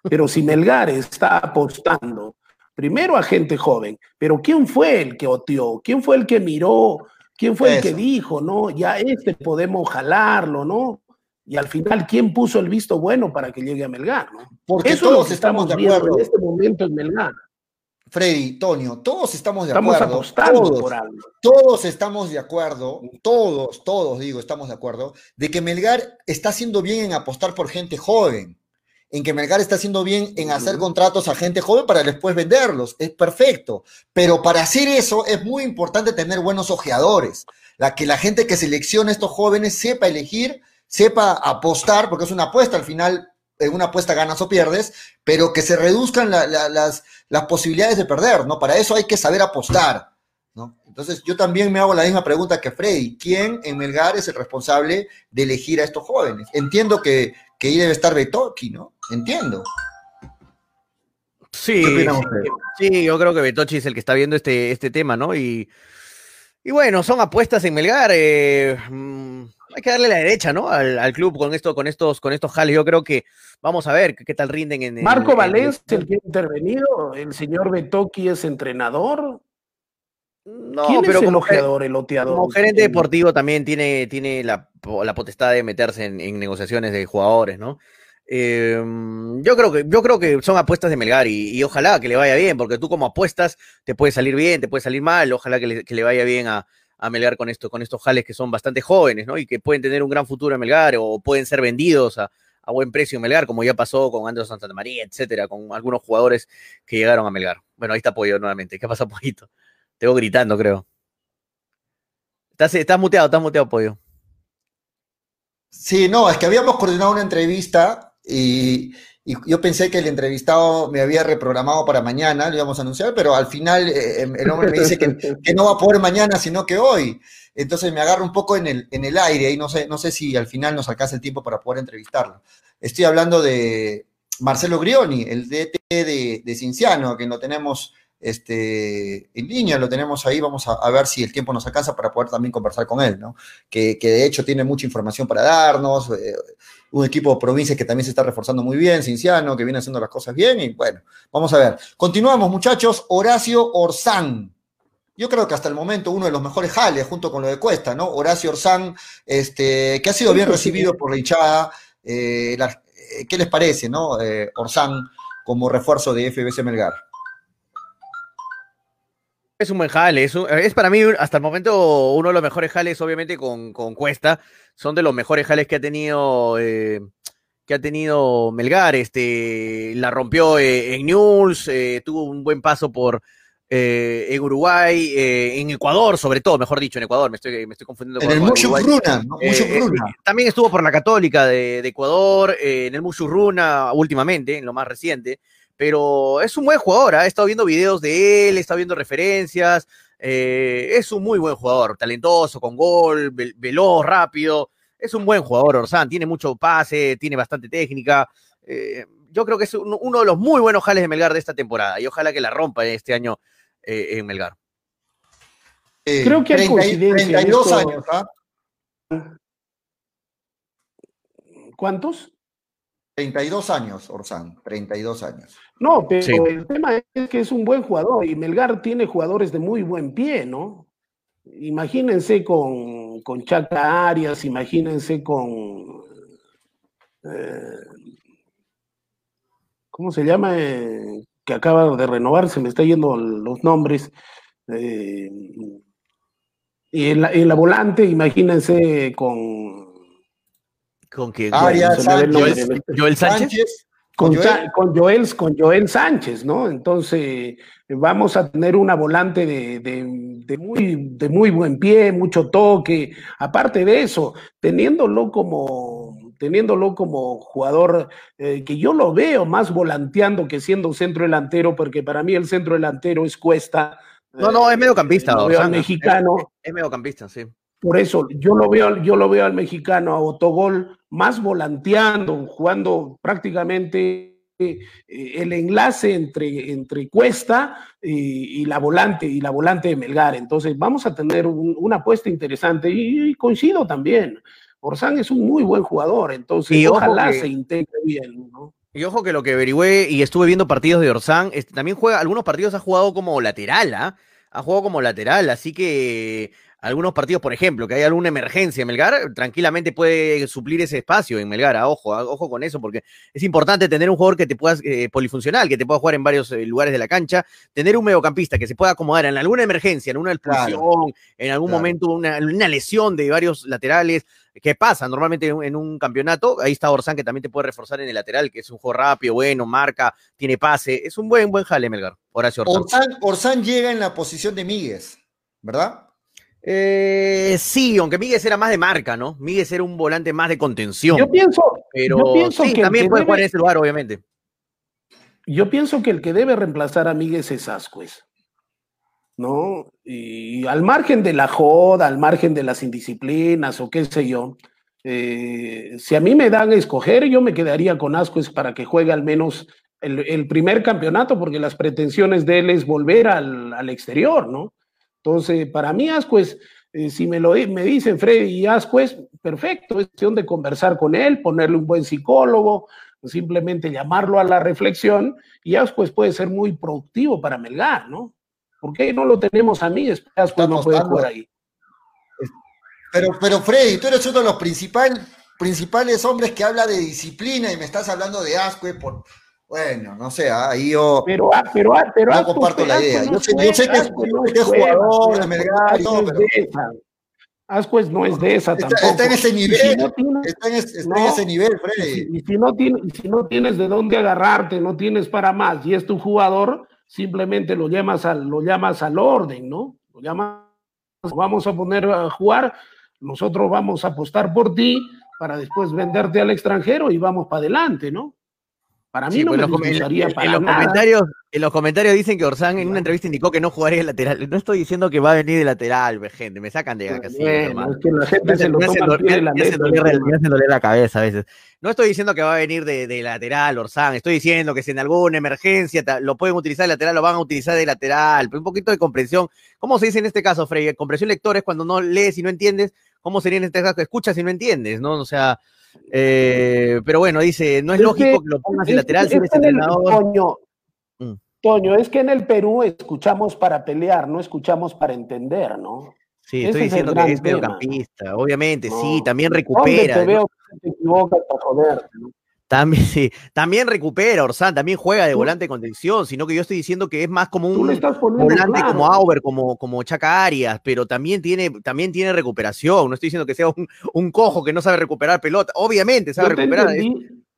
Pero si Melgar está apostando primero a gente joven, pero ¿quién fue el que oteó? ¿Quién fue el que miró? ¿Quién fue el que dijo, no? Ya este podemos jalarlo, ¿no? Y al final, ¿quién puso el visto bueno para que llegue a Melgar? ¿no? Porque Eso todos que estamos de acuerdo. en este momento en Melgar. Freddy, Tonio, todos estamos de Estamos acuerdo. apostando todos, por algo. todos estamos de acuerdo, todos, todos digo, estamos de acuerdo, de que Melgar está haciendo bien en apostar por gente joven, en que Melgar está haciendo bien en hacer contratos a gente joven para después venderlos. Es perfecto. Pero para hacer eso es muy importante tener buenos ojeadores. La, que la gente que selecciona a estos jóvenes sepa elegir, sepa apostar, porque es una apuesta al final. En una apuesta ganas o pierdes, pero que se reduzcan la- la- las, las posibilidades de perder, ¿no? Para eso hay que saber apostar, ¿no? Entonces yo también me hago la misma pregunta que Freddy. ¿Quién en Melgar es el responsable de elegir a estos jóvenes? Entiendo que, que ahí debe estar Betoki, ¿no? Entiendo. Sí, ¿Qué opinan sí, ustedes? sí, yo creo que Betochi es el que está viendo este, este tema, ¿no? Y, y bueno, son apuestas en Melgar. eh, mm, hay que darle la derecha, ¿no? Al, al club con esto, con estos, con estos jales. Yo creo que vamos a ver qué, tal rinden en. en- Marco en- Valencia, el que ha intervenido, el señor Betoki es entrenador. No, ¿Quién pero es el ojeador, oteador? como gerente deportivo también tiene, tiene la, la potestad de meterse en, en negociaciones de jugadores, ¿no? Eh, yo creo que yo creo que son apuestas de Melgar y, y ojalá que le vaya bien, porque tú como apuestas te puede salir bien, te puede salir mal, ojalá que le, que le vaya bien a, a Melgar con esto, con estos jales que son bastante jóvenes, ¿no? Y que pueden tener un gran futuro en Melgar o pueden ser vendidos a, buen precio en Melgar, como ya pasó con Anderson Santa María, etcétera, con algunos jugadores que llegaron a Melgar. Bueno, ahí está Pollo nuevamente. ¿Qué pasa, Pollito? Te voy gritando, creo. Estás, estás muteado, estás muteado, Pollo. Sí, no, es que habíamos coordinado una entrevista y, y yo pensé que el entrevistado me había reprogramado para mañana, lo íbamos a anunciar, pero al final eh, el hombre me dice que, que no va a poder mañana, sino que hoy. Entonces me agarro un poco en el, en el aire y no sé, no sé si al final nos alcanza el tiempo para poder entrevistarlo. Estoy hablando de Marcelo Grioni, el DT de, de Cinciano, que lo tenemos este, en línea, lo tenemos ahí, vamos a, a ver si el tiempo nos alcanza para poder también conversar con él, ¿no? Que, que de hecho tiene mucha información para darnos, eh, un equipo de provincias que también se está reforzando muy bien, Cinciano, que viene haciendo las cosas bien, y bueno, vamos a ver. Continuamos, muchachos, Horacio Orzán. Yo creo que hasta el momento uno de los mejores jales, junto con lo de Cuesta, ¿no? Horacio Orzán, este, que ha sido bien recibido por la hinchada. eh, la- eh, ¿Qué les parece, no? Eh, Orzán como refuerzo de FBC Melgar. Es un buen jale, es, un- es para mí hasta el momento uno de los mejores jales, obviamente con, con Cuesta, son de los mejores jales que ha tenido eh, que ha tenido Melgar, este, la rompió eh, en News, eh, tuvo un buen paso por en Uruguay, en Ecuador sobre todo, mejor dicho, en Ecuador, me estoy, me estoy confundiendo En el con Mucho Uruguay. Bruna, ¿no? Mucho Eh, eh, Bruna. también estuvo por la Católica de, de Ecuador, en el Mushurruna últimamente, en lo más reciente, pero es un buen jugador, ¿ah? he estado viendo videos de él, he estado viendo referencias, eh, es un muy buen jugador, talentoso, con gol, vel- veloz, rápido, es un buen jugador, Orsán, tiene mucho pase, tiene bastante técnica, eh, yo creo que es uno, uno de los muy buenos jales de Melgar de esta temporada, y ojalá que la rompa este año eh, en Melgar. Eh, Creo que hay 30 y- coincidencia en 32 esto. años, ¿ah? ¿Cuántos? 32 años, Orsán, 32 años. No, pero Sí. el tema es que es un buen jugador y Melgar tiene jugadores de muy buen pie, ¿no? Imagínense con, con Chaca Arias, imagínense con. eh, ¿Cómo se llama? Eh, que acaba de renovar, se me está yendo los nombres. eh, y en la, en la volante, imagínense con. ¿Con quién? Arias, nombre, Joel, Joel Sánchez. Sánchez, con, Joel. Sa- con Joel, con Joel Sánchez, ¿no? Entonces vamos a tener una volante de, de- de muy, de muy buen pie, mucho toque. Aparte de eso, teniéndolo como, teniéndolo como jugador eh, que yo lo veo más volanteando que siendo un centro delantero, porque para mí el centro delantero es Cuesta. No, no, es mediocampista, Lo veo al Orsán, ¿eh? mexicano. Es mediocampista, sí. Por eso yo lo veo, yo lo veo al mexicano, a Autogol, más volanteando, jugando prácticamente eh, el enlace entre, entre Cuesta y, y la volante, y la volante de Melgar. Entonces vamos a tener un- una apuesta interesante y, y coincido también. Orsán es un muy buen jugador, entonces Y ojalá que- se integre bien, ¿no? Y ojo que lo que averigüé y estuve viendo partidos de Orsán, este, también juega, algunos partidos ha jugado como lateral, ¿ah? Ha jugado como lateral, así que algunos partidos, por ejemplo, que hay alguna emergencia en Melgar, tranquilamente puede suplir ese espacio en Melgar. Ah, ojo, ah, ojo con eso, porque es importante tener un jugador que te pueda, eh, polifuncional, que te pueda jugar en varios eh, lugares de la cancha, tener un mediocampista que se pueda acomodar en alguna emergencia, en una expulsión, en algún momento una, lesión de varios laterales, ¿Qué pasa normalmente en un campeonato. Ahí está Orsán, que también te puede reforzar en el lateral, que es un juego rápido, bueno, marca, tiene pase. Es un buen, buen jale, Melgar. Horacio Orsán. Orsán, llega en la posición de Míguez, ¿verdad? Eh, sí, aunque Míguez era más de marca, ¿no? Míguez era un volante más de contención. Yo pienso, pero pienso que también puede jugar en ese lugar, obviamente. Yo pienso que el que debe reemplazar a Míguez es Ascuez. ¿No? Y al margen de la joda, al margen de las indisciplinas o qué sé yo, eh, si a mí me dan a escoger, yo me quedaría con Ascuez para que juegue al menos el, primer campeonato, porque las pretensiones de él es volver al, al exterior, ¿no? Entonces, para mí, Ascuez, eh, si me lo me dicen Freddy y Ascuez, perfecto, es cuestión de conversar con él, ponerle un buen psicólogo, simplemente llamarlo a la reflexión, y Ascuez puede ser muy productivo para Melgar, ¿no? ¿Por qué no lo tenemos a mí? Ascuez no puede jugar ahí. Pero, pero Freddy, tú eres uno de los principales hombres que habla de disciplina y me estás hablando de Ascuez por, bueno, no sé, ahí yo. Pero, ah, pero, ah, pero. No comparto la idea. Yo sé, yo sé que es, jugador de Melgar y todo, pero. Ascuez no es de esa está, tampoco. Está en ese nivel. está, en, ese nivel, Freddy. Y, si no tienes, si no tienes de dónde agarrarte, no tienes para más, y es tu jugador, simplemente lo llamas al, lo llamas al orden, ¿no? Lo llamas, vamos a poner a jugar, nosotros vamos a apostar por ti para después venderte al extranjero y vamos para adelante, ¿no? Para mí no pues me gustaría para en los comentarios En los comentarios dicen que Orsán en una entrevista indicó que no jugaría de lateral. No estoy diciendo que va a venir de lateral, gente. Me sacan de acá. Bueno, es que la gente se lo la. Me hacen doler la cabeza a veces. No estoy diciendo que va a venir de, de, lateral, Orsán. Estoy diciendo que si en alguna emergencia lo pueden utilizar de lateral, lo van a utilizar de lateral. Un poquito de comprensión. ¿Cómo se dice en este caso, Frey? Comprensión lector es cuando no lees y no entiendes. ¿Cómo sería en este caso? Escuchas y no entiendes, ¿no? O sea, eh, pero bueno, dice, no es, lógico que, lo pongas en lateral si eres entrenador. Toño, mm. Toño, es que en el Perú escuchamos para pelear, no escuchamos para entender, ¿no? Sí, estoy diciendo que es mediocampista, obviamente, sí, también recupera. Te veo que te equivocas para joder, ¿no? También, sí, también recupera Orsán, también juega de volante de contención, sino que yo estoy diciendo que es más como un volante como Auber, como, como Chaca Arias, pero también tiene, también tiene recuperación. No estoy diciendo que sea un, cojo que no sabe recuperar pelota. Obviamente sabe recuperar.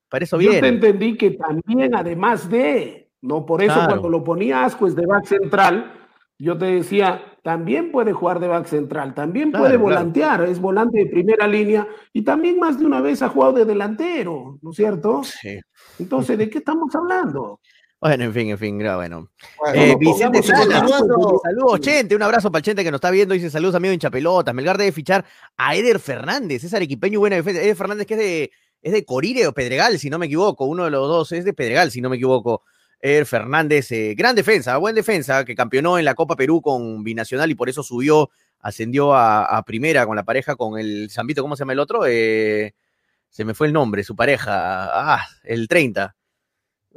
para eso bien. Yo te entendí que también, además de, no por eso cuando lo ponía Ascuez de back central, yo te decía, también puede jugar de back central, también puede volantear, es volante de primera línea y también más de una vez ha jugado de delantero, ¿no es cierto? Sí. Entonces, ¿de qué estamos hablando? Bueno, en fin, en fin, bueno. eh, Vicente saludos, Chente, un abrazo para el Chente que nos está viendo, dice saludos amigo hincha pelotas, Melgar debe fichar a Eder Fernández, es arequipeño buena defensa, Eder Fernández que es de, es de Corire o Pedregal, si no me equivoco, uno de los dos es de Pedregal, si no me equivoco. Er Fernández, eh, gran defensa, buen defensa, que campeonó en la Copa Perú con Binacional y por eso subió, ascendió a, primera con la pareja, con el Zambito, ¿cómo se llama el otro? Eh, se me fue el nombre, su pareja, ah, el 30.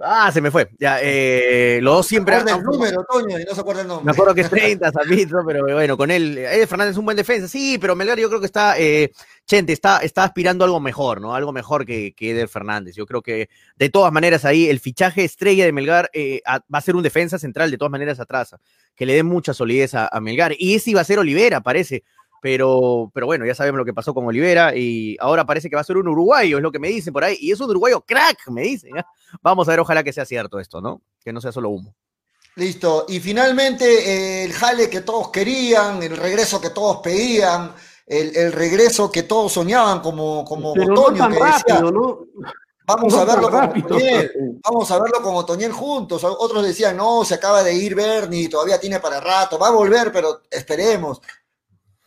Ah, se me fue. Ya, eh, los dos siempre. el número, Toño, y no se acuerda el nombre. Me acuerdo que es 30, Zambito, pero bueno, con él. Eder Fernández es un buen defensa, sí, pero Melgar yo creo que está. Eh, Chente está, está aspirando a algo mejor, ¿no? Algo mejor que, que Eder Fernández. Yo creo que de todas maneras ahí el fichaje estrella de Melgar eh, va a ser un defensa central de todas maneras atrás, que le dé mucha solidez a, Melgar. Y ese iba a ser Olivera, parece. Pero, pero bueno, ya sabemos lo que pasó con Olivera y ahora parece que va a ser un uruguayo, es lo que me dicen por ahí. Y es un uruguayo crack, me dicen. ¿eh? Vamos a ver, ojalá que sea cierto esto, ¿no? Que no sea solo humo. Listo. Y finalmente eh, el jale que todos querían, el regreso que todos pedían el, regreso que todos soñaban como, como que decía, vamos a verlo con Otoñel, vamos a verlo con Otoñel juntos. Otros decían, no, se acaba de ir Bernie, todavía tiene para rato, va a volver, pero esperemos.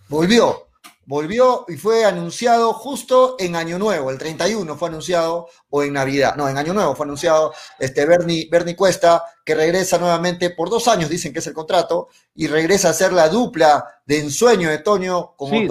Volvió, volvió y fue anunciado justo en Año Nuevo, el 31 fue anunciado, o en Navidad, no, en Año Nuevo fue anunciado este Bernie, Bernie Cuesta, que regresa nuevamente por dos años, dicen que es el contrato, y regresa a ser la dupla de ensueño de Toño con sí,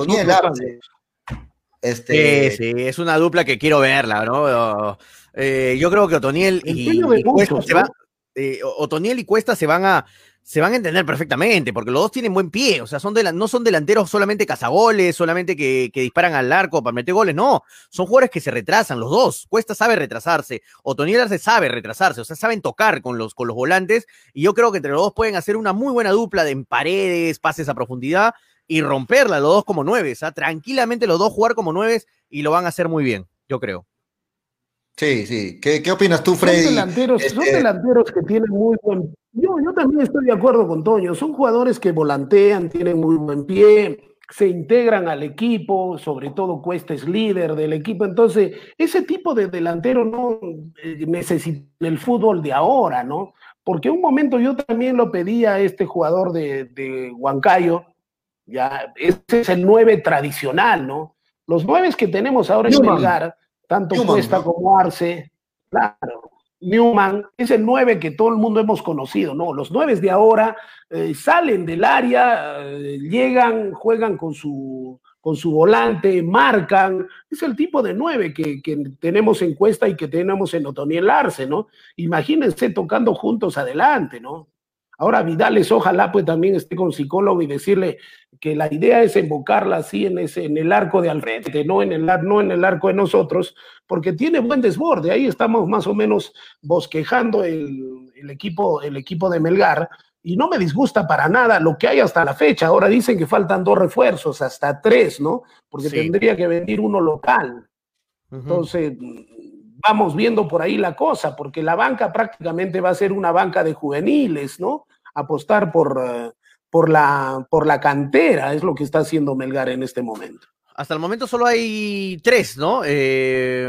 Este... Sí, sí, es una dupla que quiero verla, ¿no? Eh, yo creo que Otoniel y, Cuesta se va, eh, Otoniel y Cuesta se van a se van a entender perfectamente, porque los dos tienen buen pie, o sea, son no son delanteros solamente cazagoles, solamente que, disparan al arco para meter goles, no, son jugadores que se retrasan, los dos, Cuesta sabe retrasarse, Otoniel Arce sabe retrasarse, o sea, saben tocar con los, con los volantes, y yo creo que entre los dos pueden hacer una muy buena dupla de en paredes, pases a profundidad, y romperla los dos como nueve, o sea, tranquilamente los dos jugar como nueve y lo van a hacer muy bien, yo creo. Sí, sí. ¿Qué, qué opinas tú, Freddy? Son delanteros, son este delanteros que tienen muy buen yo, yo también estoy de acuerdo con Toño. Son jugadores que volantean, tienen muy buen pie, se integran al equipo, sobre todo Cuesta es líder del equipo. Entonces, ese tipo de delantero no eh, necesita el fútbol de ahora, ¿no? Porque un momento yo también lo pedía a este jugador de, de Huancayo, ya, ese es el nueve tradicional, ¿no? Los nueve que tenemos ahora en Melgar, tanto Cuesta como Arce, claro, Newman es el nueve que todo el mundo hemos conocido, ¿no? Los nueve de ahora eh, salen del área, eh, llegan, juegan con su, con su volante, marcan. Es el tipo de nueve que, que tenemos en Cuesta y que tenemos en Otoniel Arce, ¿no? Imagínense tocando juntos adelante, ¿no? Ahora Vidales ojalá pues también esté con psicólogo y decirle que la idea es invocarla así en, ese, en el arco de al frente, no en, el, no en el arco de nosotros, porque tiene buen desborde. Ahí estamos más o menos bosquejando el, equipo, el equipo de Melgar y no me disgusta para nada lo que hay hasta la fecha. Ahora dicen que faltan dos refuerzos, hasta tres, ¿no? Porque tendría que venir uno local. Entonces, vamos viendo por ahí la cosa, porque la banca prácticamente va a ser una banca de juveniles, ¿no? Apostar por, eh, por, la, por la cantera es lo que está haciendo Melgar en este momento. Hasta el momento solo hay tres, ¿no? Eh,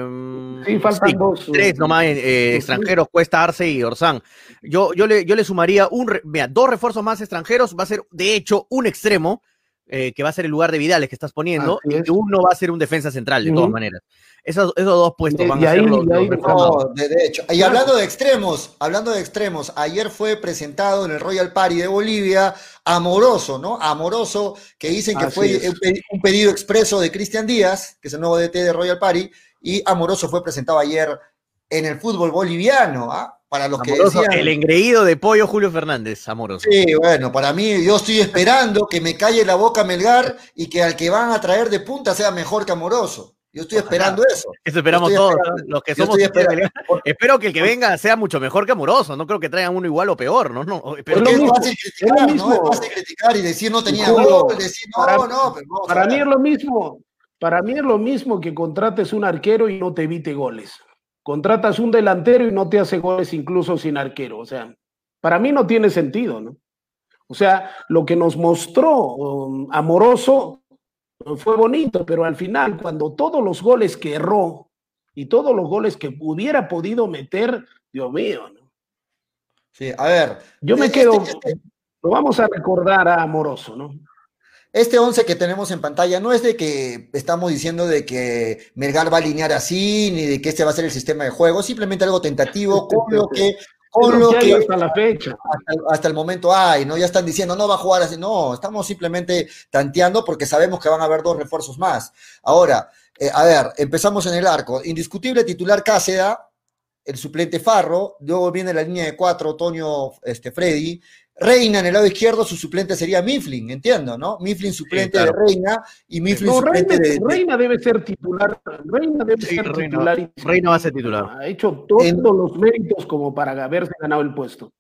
sí, faltan dos. Tres nomás eh, extranjeros, Cuesta Arce y Orsán. Yo, yo, le, yo le sumaría un, mira, dos refuerzos más extranjeros, va a ser de hecho un extremo, que va a ser el lugar de Vidales que estás poniendo, y uno va a ser un defensa central, de todas maneras. Esos, dos puestos van a ser los, de, hecho. Y hablando de extremos, hablando de extremos, ayer fue presentado en el Royal Party de Bolivia Amoroso, ¿no? Amoroso, que dicen que fue un pedido expreso de Cristian Díaz, que es el nuevo DT de Royal Party, y Amoroso fue presentado ayer en el fútbol boliviano, ¿ah? Para los que decían... El engreído de pollo Julio Fernández, Amoroso. Sí, bueno, para mí yo estoy esperando que me calle la boca Melgar y que al que van a traer de punta sea mejor que Amoroso. Yo estoy esperando eso. Eso esperamos todos, los que somos. Espero que el que venga sea mucho mejor que amoroso. No creo que traigan uno igual o peor, ¿no? no pero es, fácil criticar, ¿no? Es fácil criticar y decir no tenía gol, decir no, para, no. para mí es lo mismo. Para mí es lo mismo que contrates un arquero y no te evite goles. Contratas un delantero y no te hace goles incluso sin arquero. O sea, para mí no tiene sentido, ¿no? O sea, lo que nos mostró um, Amoroso fue bonito, pero al final, cuando todos los goles que erró y todos los goles que hubiera podido meter, Dios mío, ¿no? Sí, a ver. Yo me este, quedo, este lo vamos a recordar a Amoroso, ¿no? Este 11 que tenemos en pantalla no es de que estamos diciendo de que Melgar va a alinear así, ni de que este va a ser el sistema de juego, simplemente algo tentativo con lo que con lo que, hasta la fecha. Hasta, el momento hay, ¿no? Ya están diciendo, no va a jugar así. No, estamos simplemente tanteando porque sabemos que van a haber dos refuerzos más. Ahora, eh, a ver, empezamos en el arco. Indiscutible titular Cáceda, el suplente Farro, luego viene la línea de cuatro, Toño este, Freddy, Reina en el lado izquierdo, su suplente sería Mifflin, entiendo, ¿no? Mifflin suplente de Reina y Mifflin suplente de, Reina debe ser titular. Reina debe ser titular. Reina va a ser titular. Ha hecho todos los méritos como para haberse ganado el puesto.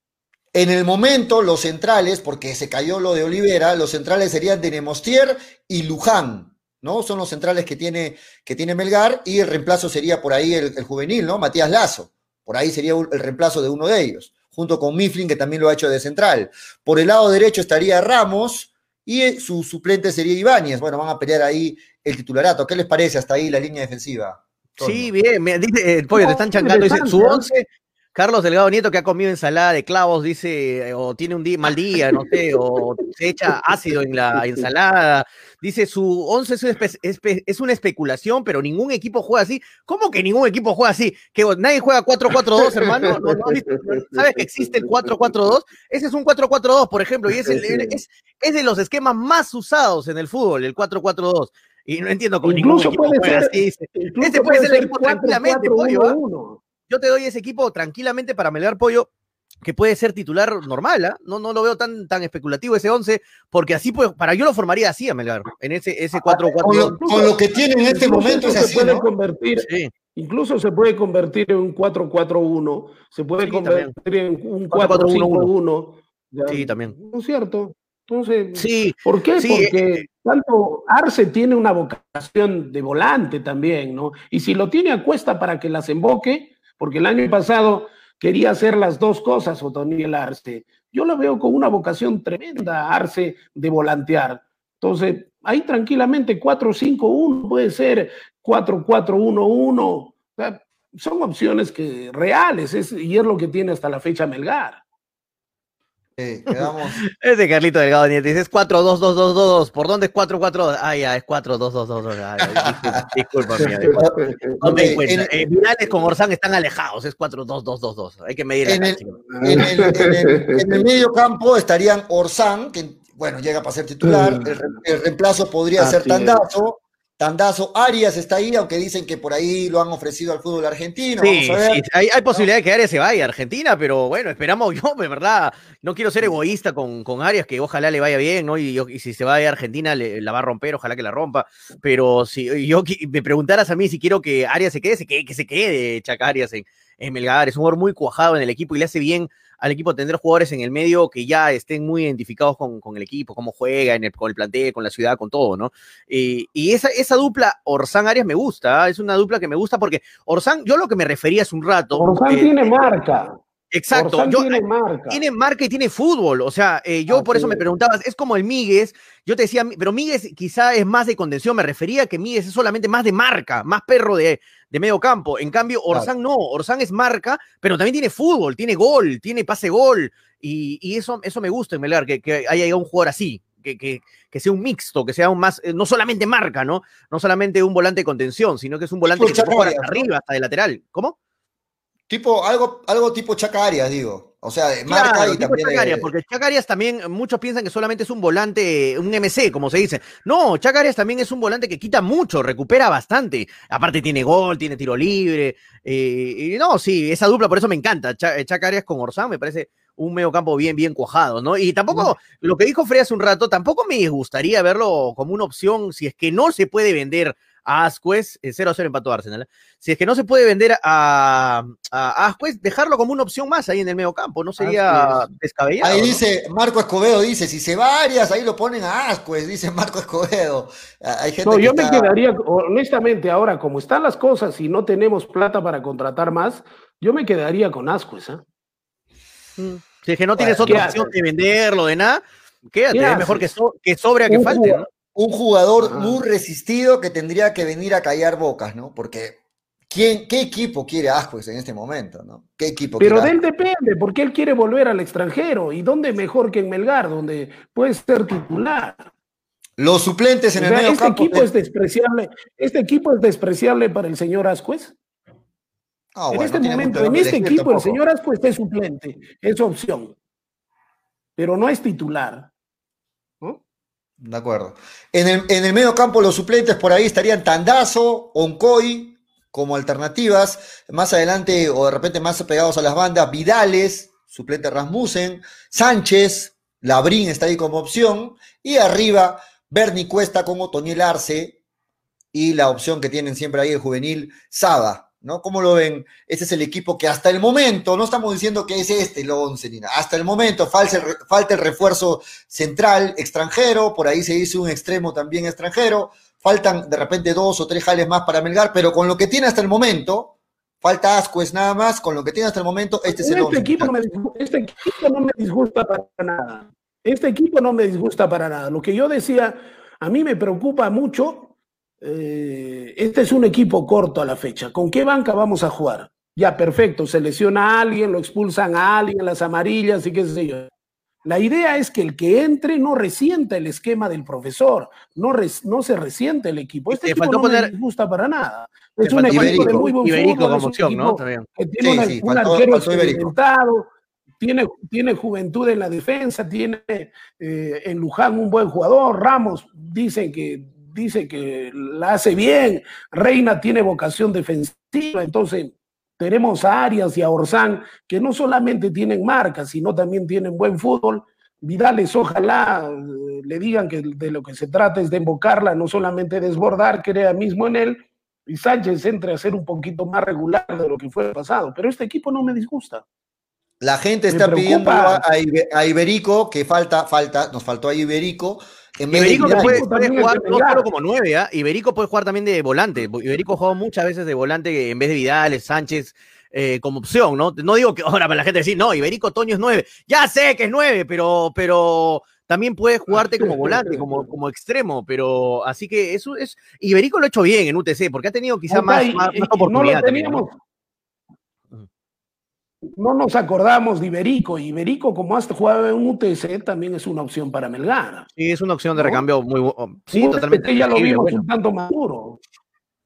En el momento, los centrales, porque se cayó lo de Olivera, los centrales serían de Nemostier y Luján, ¿no? Son los centrales que tiene, que tiene Melgar y el reemplazo sería por ahí el, el juvenil, ¿no? Matías Lazo. Por ahí sería el reemplazo de uno de ellos junto con Mifflin, que también lo ha hecho de central. Por el lado derecho estaría Ramos y eh, su suplente sería Ibáñez. Bueno, van a pelear ahí el titularato. ¿Qué les parece hasta ahí la línea defensiva? Sí, bien, dice, el pollo, te están changando, dice, su once, Carlos Delgado Nieto que ha comido ensalada de clavos, dice, o tiene un día, mal día, no sé, o se echa ácido en la ensalada. Dice, su 11 es, una especulación, pero ningún equipo juega así. ¿Cómo que ningún equipo juega así? ¿Que nadie juega 4-4-2, hermano? ¿Sabes que existe el 4-4-2? Ese es un 4-4-2, por ejemplo, y es, es, de los esquemas más usados en el fútbol, el 4-4-2. Y no entiendo cómo ningún equipo juega así. Este puede ser el equipo tranquilamente, pollo. Yo te doy ese equipo tranquilamente para melear pollo que puede ser titular normal, ¿ah? no, no lo veo tan, tan especulativo ese 11, porque así pues, para yo lo formaría así a Melgar, en ese, ese 4 4 con, lo, con lo que tiene en este momento se así, puede ¿no? convertir, Sí. incluso se puede convertir en un 4-4-1, se puede Sí, convertir en un 4-4-1-1. 4-5-1. ya, Sí, también. ¿No es cierto? Entonces, Sí, ¿por qué? sí, Porque eh, tanto Arce tiene una vocación de volante también, ¿no? Y si lo tiene a cuesta para que las emboque, porque el año pasado quería hacer las dos cosas, Otoniel Arce. Yo lo veo con una vocación tremenda, Arce, de volantear. Entonces, ahí tranquilamente 4-5-1 puede ser 4-4-1-1. O sea, son opciones que reales, es, y es lo que tiene hasta la fecha Melgar. Sí, quedamos. ese Carlito Delgado Nieto dice, es 4-2-2-2-2, ¿por dónde es 4-4? Ah, ya, es 4-2-2-2-2. Ay, disculpa, mía, disculpa. No me cuenta. en- Eh, con Orsán están alejados, es 4-2-2-2-2. Hay que medir En el-. En el, en el- en el medio campo estarían Orsán, que bueno, llega para ser titular. El, re- el reemplazo podría ser Así es. Tandazo. Arias está ahí, aunque dicen que por ahí lo han ofrecido al fútbol argentino. Sí, Vamos a ver. sí, hay, hay posibilidad de que Arias se vaya a Argentina, pero bueno, esperamos, yo de verdad, no quiero ser egoísta con, con Arias, que ojalá le vaya bien, ¿no? Y, si se va a Argentina, le- la va a romper, ojalá que la rompa. Pero si yo me preguntaras a mí si quiero que Arias se quede, se quede que se quede Chaca Arias en, en Melgar. Es un jugador muy cuajado en el equipo y le hace bien al equipo tener jugadores en el medio que ya estén muy identificados con, con el equipo, cómo juega, en el, con el plantel, con la ciudad, con todo, ¿no? Y, y esa, esa dupla Orsán-Arias me gusta, ¿ah? es una dupla que me gusta porque Orsán, yo lo que me refería hace un rato. Orsán eh, tiene marca. Exacto, yo, tiene marca. tiene marca y tiene fútbol. O sea, eh, yo por eso me preguntabas, es como el Míguez. Yo te decía, pero Míguez quizá es más de contención. Me refería que Míguez es solamente más de marca, más perro de, de medio campo. En cambio, Orsán no. Orsán es marca, pero también tiene fútbol, tiene gol, tiene pase-gol. Y, y eso, eso me gusta en Melgar, que, que haya un jugador así. Que, que, que sea un mixto, que sea un más, eh, no solamente marca, ¿no? No solamente un volante de contención, sino que es un volante que te puede jugar hasta arriba, hasta de lateral. ¿Cómo? Tipo, algo, algo tipo Chaca Arias, digo. O sea, de marca Claro, y tipo también. Chacarias, porque Chacarias también, muchos piensan que solamente es un volante, un MC, como se dice. No, Chacarias también es un volante que quita mucho, recupera bastante. Aparte tiene gol, tiene tiro libre. eh, y no, sí, esa dupla, por eso me encanta. Cha- Chacarias con Orsán me parece un medio campo bien, bien cuajado, ¿no? Y tampoco, lo que dijo Frey hace un rato, tampoco me gustaría verlo como una opción, si es que no se puede vender a Ascuez, eh, 0 a 0 empató Arsenal. ¿eh? Si es que no se puede vender a, a Ascuez, dejarlo como una opción más ahí en el medio campo, no sería descabellado. Ahí ¿no? dice, Marco Escobedo dice, si se va Arias, ahí lo ponen a Ascuez, dice Marco Escobedo. Ah, Hay gente No, que yo me está- quedaría, honestamente, ahora, como están las cosas y no tenemos plata para contratar más, yo me quedaría con Ascuez. ¿eh? Si es que no tienes Bueno, otra ¿qué opción haces? de venderlo, de nada, quédate, ¿Qué es mejor que, so- que sobre a que Un falte, ¿no? Un jugador Ajá. muy resistido que tendría que venir a callar bocas, ¿no? Porque ¿quién, ¿qué equipo quiere a Ascuez en este momento, ¿no? ¿Qué equipo Pero de quiere él depende, porque él quiere volver al extranjero. ¿Y dónde mejor que en Melgar, donde puede ser titular? Los suplentes en O el sea, medio este campo. equipo es despreciable. Este equipo es despreciable para el señor Ascuez. Ah, en bueno, este momento, en este equipo, el señor Ascuez es suplente, es opción. Pero no es titular. De acuerdo. En el, en el medio campo, los suplentes por ahí estarían Tandazo, Oncoy, como alternativas. Más adelante, o de repente más pegados a las bandas, Vidales, suplente Rasmussen, Sánchez, Labrín está ahí como opción. Y arriba, Bernie Cuesta con Otoniel Arce. Y la opción que tienen siempre ahí el juvenil, Saba. ¿No? ¿Cómo lo ven? Ese es el equipo que hasta el momento, no estamos diciendo que es este el 11 ni nada, hasta el momento falta el, falta el refuerzo central extranjero, por ahí se dice un extremo también extranjero, faltan de repente dos o tres jales más para Melgar, pero con lo que tiene hasta el momento, falta Ascuez nada más, con lo que tiene hasta el momento, este es el este, 11. equipo no me, disgu- este equipo no me disgusta para nada. Este equipo no me disgusta para nada. Lo que yo decía, a mí me preocupa mucho. Eh, este es un equipo corto a la fecha. ¿Con qué banca vamos a jugar? Ya, perfecto. Se lesiona a alguien, lo expulsan a alguien, las amarillas y qué sé yo. La idea es que el que entre no resienta el esquema del profesor, no, res- no se resiente el equipo. Este Te equipo no me poner- disgusta para nada. Es un equipo de muy buen Iberico fútbol, como opción, ¿no? También. que tiene Sí, una- sí, un faltó- arquero faltó experimentado, tiene, tiene juventud en la defensa, tiene eh, en Luján un buen jugador, Ramos dice que, dice que la hace bien, Reina tiene vocación defensiva, entonces Tenemos a Arias y a Orsán, que no solamente tienen marca, sino también tienen buen fútbol. Vidales, ojalá eh, le digan que de lo que se trata es de invocarla, no solamente desbordar, crea mismo en él, y Sánchez entre a ser un poquito más regular de lo que fue el pasado. Pero este equipo no me disgusta. La gente está pidiendo a, Iberico, que falta, falta, nos faltó a Iberico. Iberico puede, jugar no solo como nueve, ¿ah? Iberico puede jugar también de volante. Iberico ha jugado muchas veces de volante en vez de Vidal, Sánchez, eh, como opción, ¿no? No digo que ahora para la gente decir, no, Iberico Toño es nueve. Ya sé que es nueve, pero, pero también puede jugarte como volante, como, como extremo, pero así que eso es. Iberico lo ha hecho bien en UTC, porque ha tenido quizá más, más, oportunidad. No no nos acordamos de Iberico. Iberico, como hasta jugado en UTC, también es una opción para Melgar. Sí, es una opción de recambio muy oh, Sí, totalmente. Ya lo vimos un tanto maduro.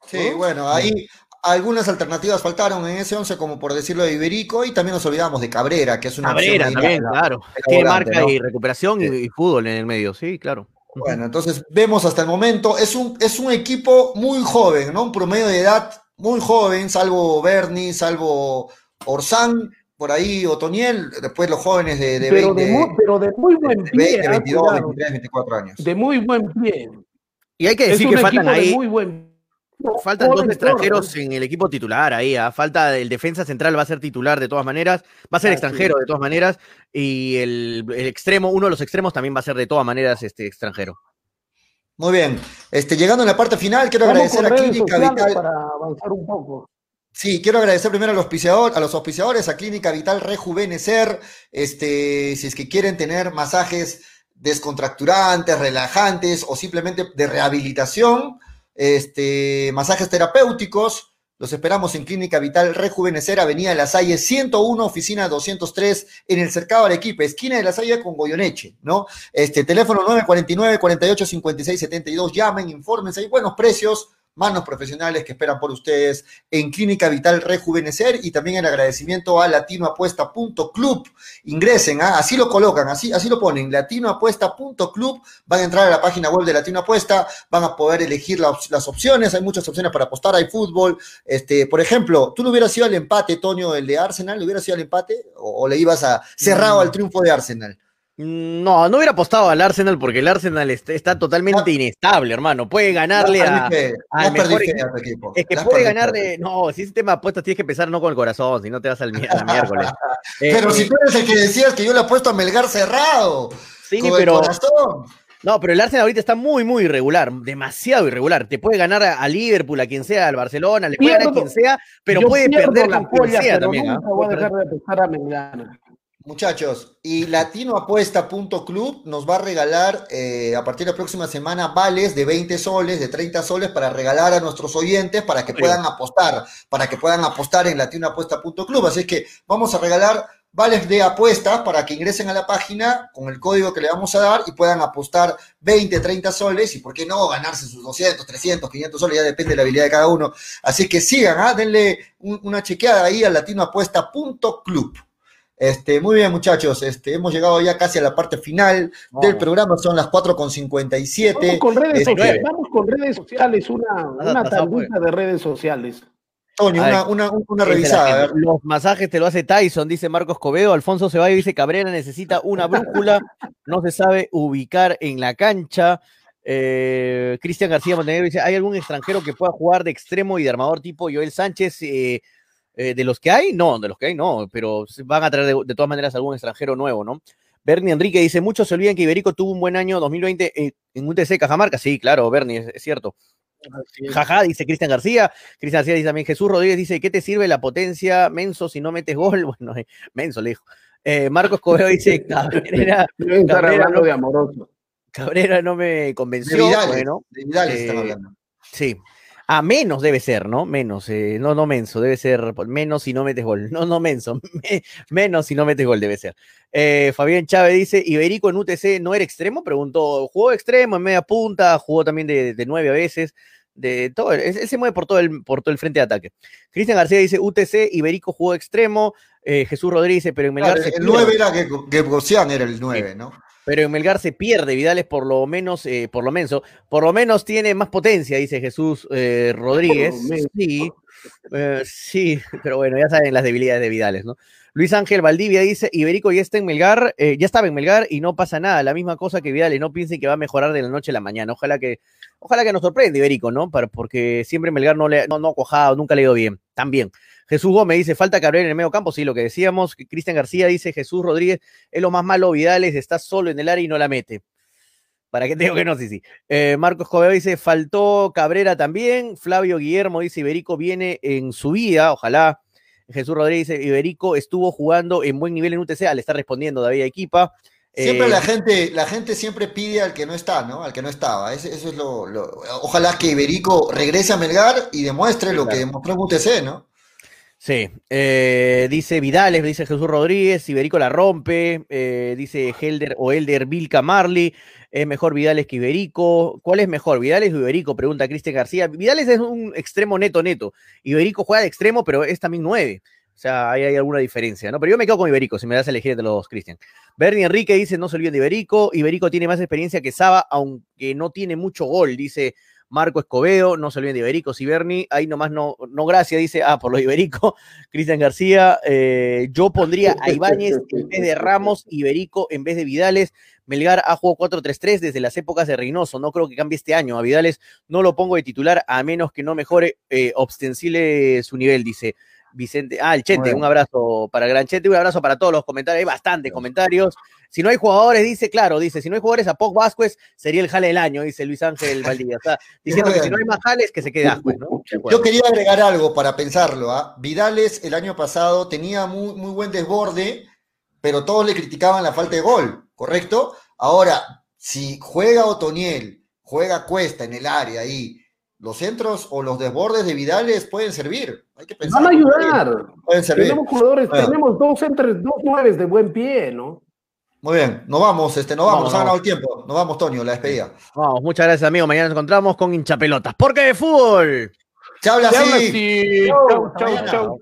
Sí, bueno, ahí algunas alternativas faltaron en ese 11, como por decirlo de Iberico, y también nos olvidamos de Cabrera, que es una Cabrera también, claro. Tiene marca y recuperación y, fútbol en el medio, sí, claro. Bueno, entonces vemos hasta el momento, es un, es un equipo muy joven, ¿no? Un promedio de edad muy joven, salvo Bernie, salvo Orsán, por ahí Otoniel, después los jóvenes de, de pero 20, de muy, pero de muy buen pie. De 22, 23, 24 años. De muy buen pie. Y hay que decir que faltan ahí. Muy buen... Faltan dos extranjeros en el equipo titular ahí. ¿ah? Falta el defensa central, va a ser titular de todas maneras. Va a ser extranjero de todas maneras. Y el, el, extremo, uno de los extremos también va a ser de todas maneras este extranjero. Muy bien. Este, llegando a la parte final, quiero agradecer a Clínica Vital. Para avanzar un poco. Sí, quiero agradecer primero a los, a los auspiciadores, a Clínica Vital Rejuvenecer, este, si es que quieren tener masajes descontracturantes, relajantes o simplemente de rehabilitación, este, masajes terapéuticos, los esperamos en Clínica Vital Rejuvenecer, Avenida la Salle 101, oficina 203, en el Cercado Arequipa, esquina de la Salle con Goyoneche, ¿no? Este, teléfono 949 48 56 72, llamen, infórmense, hay buenos precios, manos profesionales que esperan por ustedes en Clínica Vital Rejuvenecer y también el agradecimiento a latinoapuesta.club. Ingresen, ¿ah? así lo colocan, así, así lo ponen, latinoapuesta.club. Van a entrar a la página web de Latino Apuesta, van a poder elegir las opciones, hay muchas opciones para apostar, hay fútbol. Este, por ejemplo, ¿tú le hubieras ido al empate, Toño, el de Arsenal? ¿Le hubieras ido al empate o, le ibas a cerrado al triunfo de Arsenal? No, no hubiera apostado al Arsenal porque el Arsenal está, totalmente inestable, hermano. Puede ganarle a, equipo. Es que puede ganarle. No, si ese tema de apuestas tienes que empezar no con el corazón, si no te vas al miércoles. pero eh, si tú eres el que decías que yo le apuesto a Melgar cerrado. Sí, pero. No, pero el Arsenal ahorita está muy, muy irregular, demasiado irregular. Te puede ganar a, Liverpool, a quien sea, al Barcelona, le puede ganar a quien sea, pero puede perder con quien sea también. ¿ah? voy a dejar de apostar a Melgar. Muchachos, y latinoapuesta.club nos va a regalar eh, a partir de la próxima semana vales de 20 soles, de 30 soles para regalar a nuestros oyentes para que puedan apostar, para que puedan apostar en latinoapuesta.club. Así que vamos a regalar vales de apuestas para que ingresen a la página con el código que le vamos a dar y puedan apostar 20, 30 soles y por qué no ganarse sus 200, 300, 500 soles, ya depende de la habilidad de cada uno. Así que sigan, ¿ah? denle una chequeada ahí a latinoapuesta.club. Este, muy bien, muchachos. Este, hemos llegado ya casi a la parte final del programa. Son las 4.57. Vamos con redes este, sociales. Vamos con redes sociales, una, una de redes sociales. Toño, una, una, revisada. Los masajes te lo hace Tyson, dice Marcos Covedo. Alfonso Ceballos dice Cabrera necesita una brújula. No se sabe ubicar en la cancha. Eh, Cristian García Montenegro dice: ¿Hay algún extranjero que pueda jugar de extremo y de armador tipo Joel Sánchez? Eh, eh, de los que hay, no, de los que hay, no, pero van a traer de, todas maneras algún extranjero nuevo, ¿no? Bernie Enrique dice, muchos se olvidan que Iberico tuvo un buen año 2020 en, en un TC Cajamarca. Sí, claro, Bernie, es, cierto. Jaja, dice Cristian García. Cristian García dice también, Jesús Rodríguez dice, ¿qué te sirve la potencia, Menso, si no metes gol? Bueno, eh, Menso le dijo. Eh, Marcos Cobeo dice, Cabrera, Cabrera, no, de amoroso. Cabrera no me convenció. bueno, Sí, a menos debe ser, ¿no? Menos, eh, no, no menso, debe ser menos si no metes gol. No, no menso, menos si no metes gol debe ser. Eh, Fabián Chávez dice, Iberico en UTC no era extremo, preguntó, jugó extremo en media punta, jugó también de, de nueve a veces, de todo, él, se mueve por todo el, por todo el frente de ataque. Cristian García dice, UTC, Iberico jugó extremo, eh, Jesús Rodríguez pero en Melgar El 9 era que, que era el 9, ¿no? Pero en Melgar se pierde. Vidales por lo menos, eh, por lo menos, por lo menos tiene más potencia, dice Jesús eh, Rodríguez. Sí, eh, sí, pero bueno, ya saben las debilidades de Vidales, ¿no? Luis Ángel Valdivia dice, Iberico ya está en Melgar, ya estaba en Melgar y no pasa nada, la misma cosa que Vidales, no piensen que va a mejorar de la noche a la mañana. Ojalá que, ojalá que nos sorprenda Iberico, ¿no? porque siempre Melgar no le no, no cojado, nunca le ha ido bien, también. Jesús Gómez dice, falta Cabrera en el medio campo, sí, lo que decíamos. Cristian García dice, Jesús Rodríguez es lo más malo, Vidales está solo en el área y no la mete. ¿Para qué tengo que no? Sí, sí. Eh, Marcos Coveo dice, faltó Cabrera también. Flavio Guillermo dice, Iberico viene en su vida, ojalá. Jesús Rodríguez dice, Iberico estuvo jugando en buen nivel en UTC, le está respondiendo David Equipa. Siempre la eh, gente, la gente siempre pide al que no está, ¿no? Al que no estaba. Eso, es lo, Ojalá que Iberico regrese a Melgar y demuestre lo que demostró en UTC, ¿no? Sí, eh, dice Vidales, dice Jesús Rodríguez, Iberico la rompe, eh, dice Helder o Elder Vilca Marley, es mejor Vidales que Iberico. ¿Cuál es mejor, Vidales o Iberico? Pregunta Cristian García. Vidales es un extremo neto, neto. Iberico juega de extremo, pero es también nueve. O sea, ahí hay alguna diferencia, ¿no? Pero yo me quedo con Iberico, si me das a elegir de los Cristian. Bernie Enrique dice, no se olviden de Iberico. Iberico tiene más experiencia que Saba, aunque no tiene mucho gol, dice Marco Escobedo, no se olviden de Iberico, Siberni, ahí nomás no, no gracias, dice, ah, por lo Iberico, Cristian García, eh, yo pondría a Ibáñez en vez de Ramos, Iberico en vez de Vidales, Melgar ha jugado 4-3-3 desde las épocas de Reynoso, no creo que cambie este año, a Vidales no lo pongo de titular a menos que no mejore, eh, su nivel, dice Vicente, ah, el Chete, un abrazo para Gran Chete, un abrazo para todos los comentarios, hay bastantes comentarios. Si no hay jugadores, dice, claro, dice, si no hay jugadores, a Pog Vázquez sería el jale del año, dice Luis Ángel Valdivia. Está diciendo que si no hay más jales, que se quede Ascuez, ¿no? Yo quería agregar algo para pensarlo. ¿ah? Vidales el año pasado tenía muy, muy buen desborde, pero todos le criticaban la falta de gol, ¿correcto? Ahora, si juega Otoniel, juega Cuesta en el área ahí, los centros o los desbordes de Vidales pueden servir. Hay que pensar. Van a ayudar. Pueden servir. Tenemos jugadores, tenemos dos centros, dos nueves de buen pie, ¿no? Muy bien, nos vamos, este, nos vamos, ha ganado el tiempo. Nos vamos, Tonio, la despedida. Vamos, muchas gracias, amigo. Mañana nos encontramos con hinchapelotas. Porque de fútbol. Chao, así. Chau, chau, chau.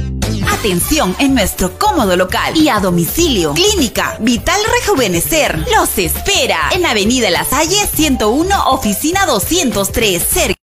Atención en nuestro cómodo local y a domicilio. Clínica Vital Rejuvenecer los espera en Avenida La Salle 101, oficina 203, cerca.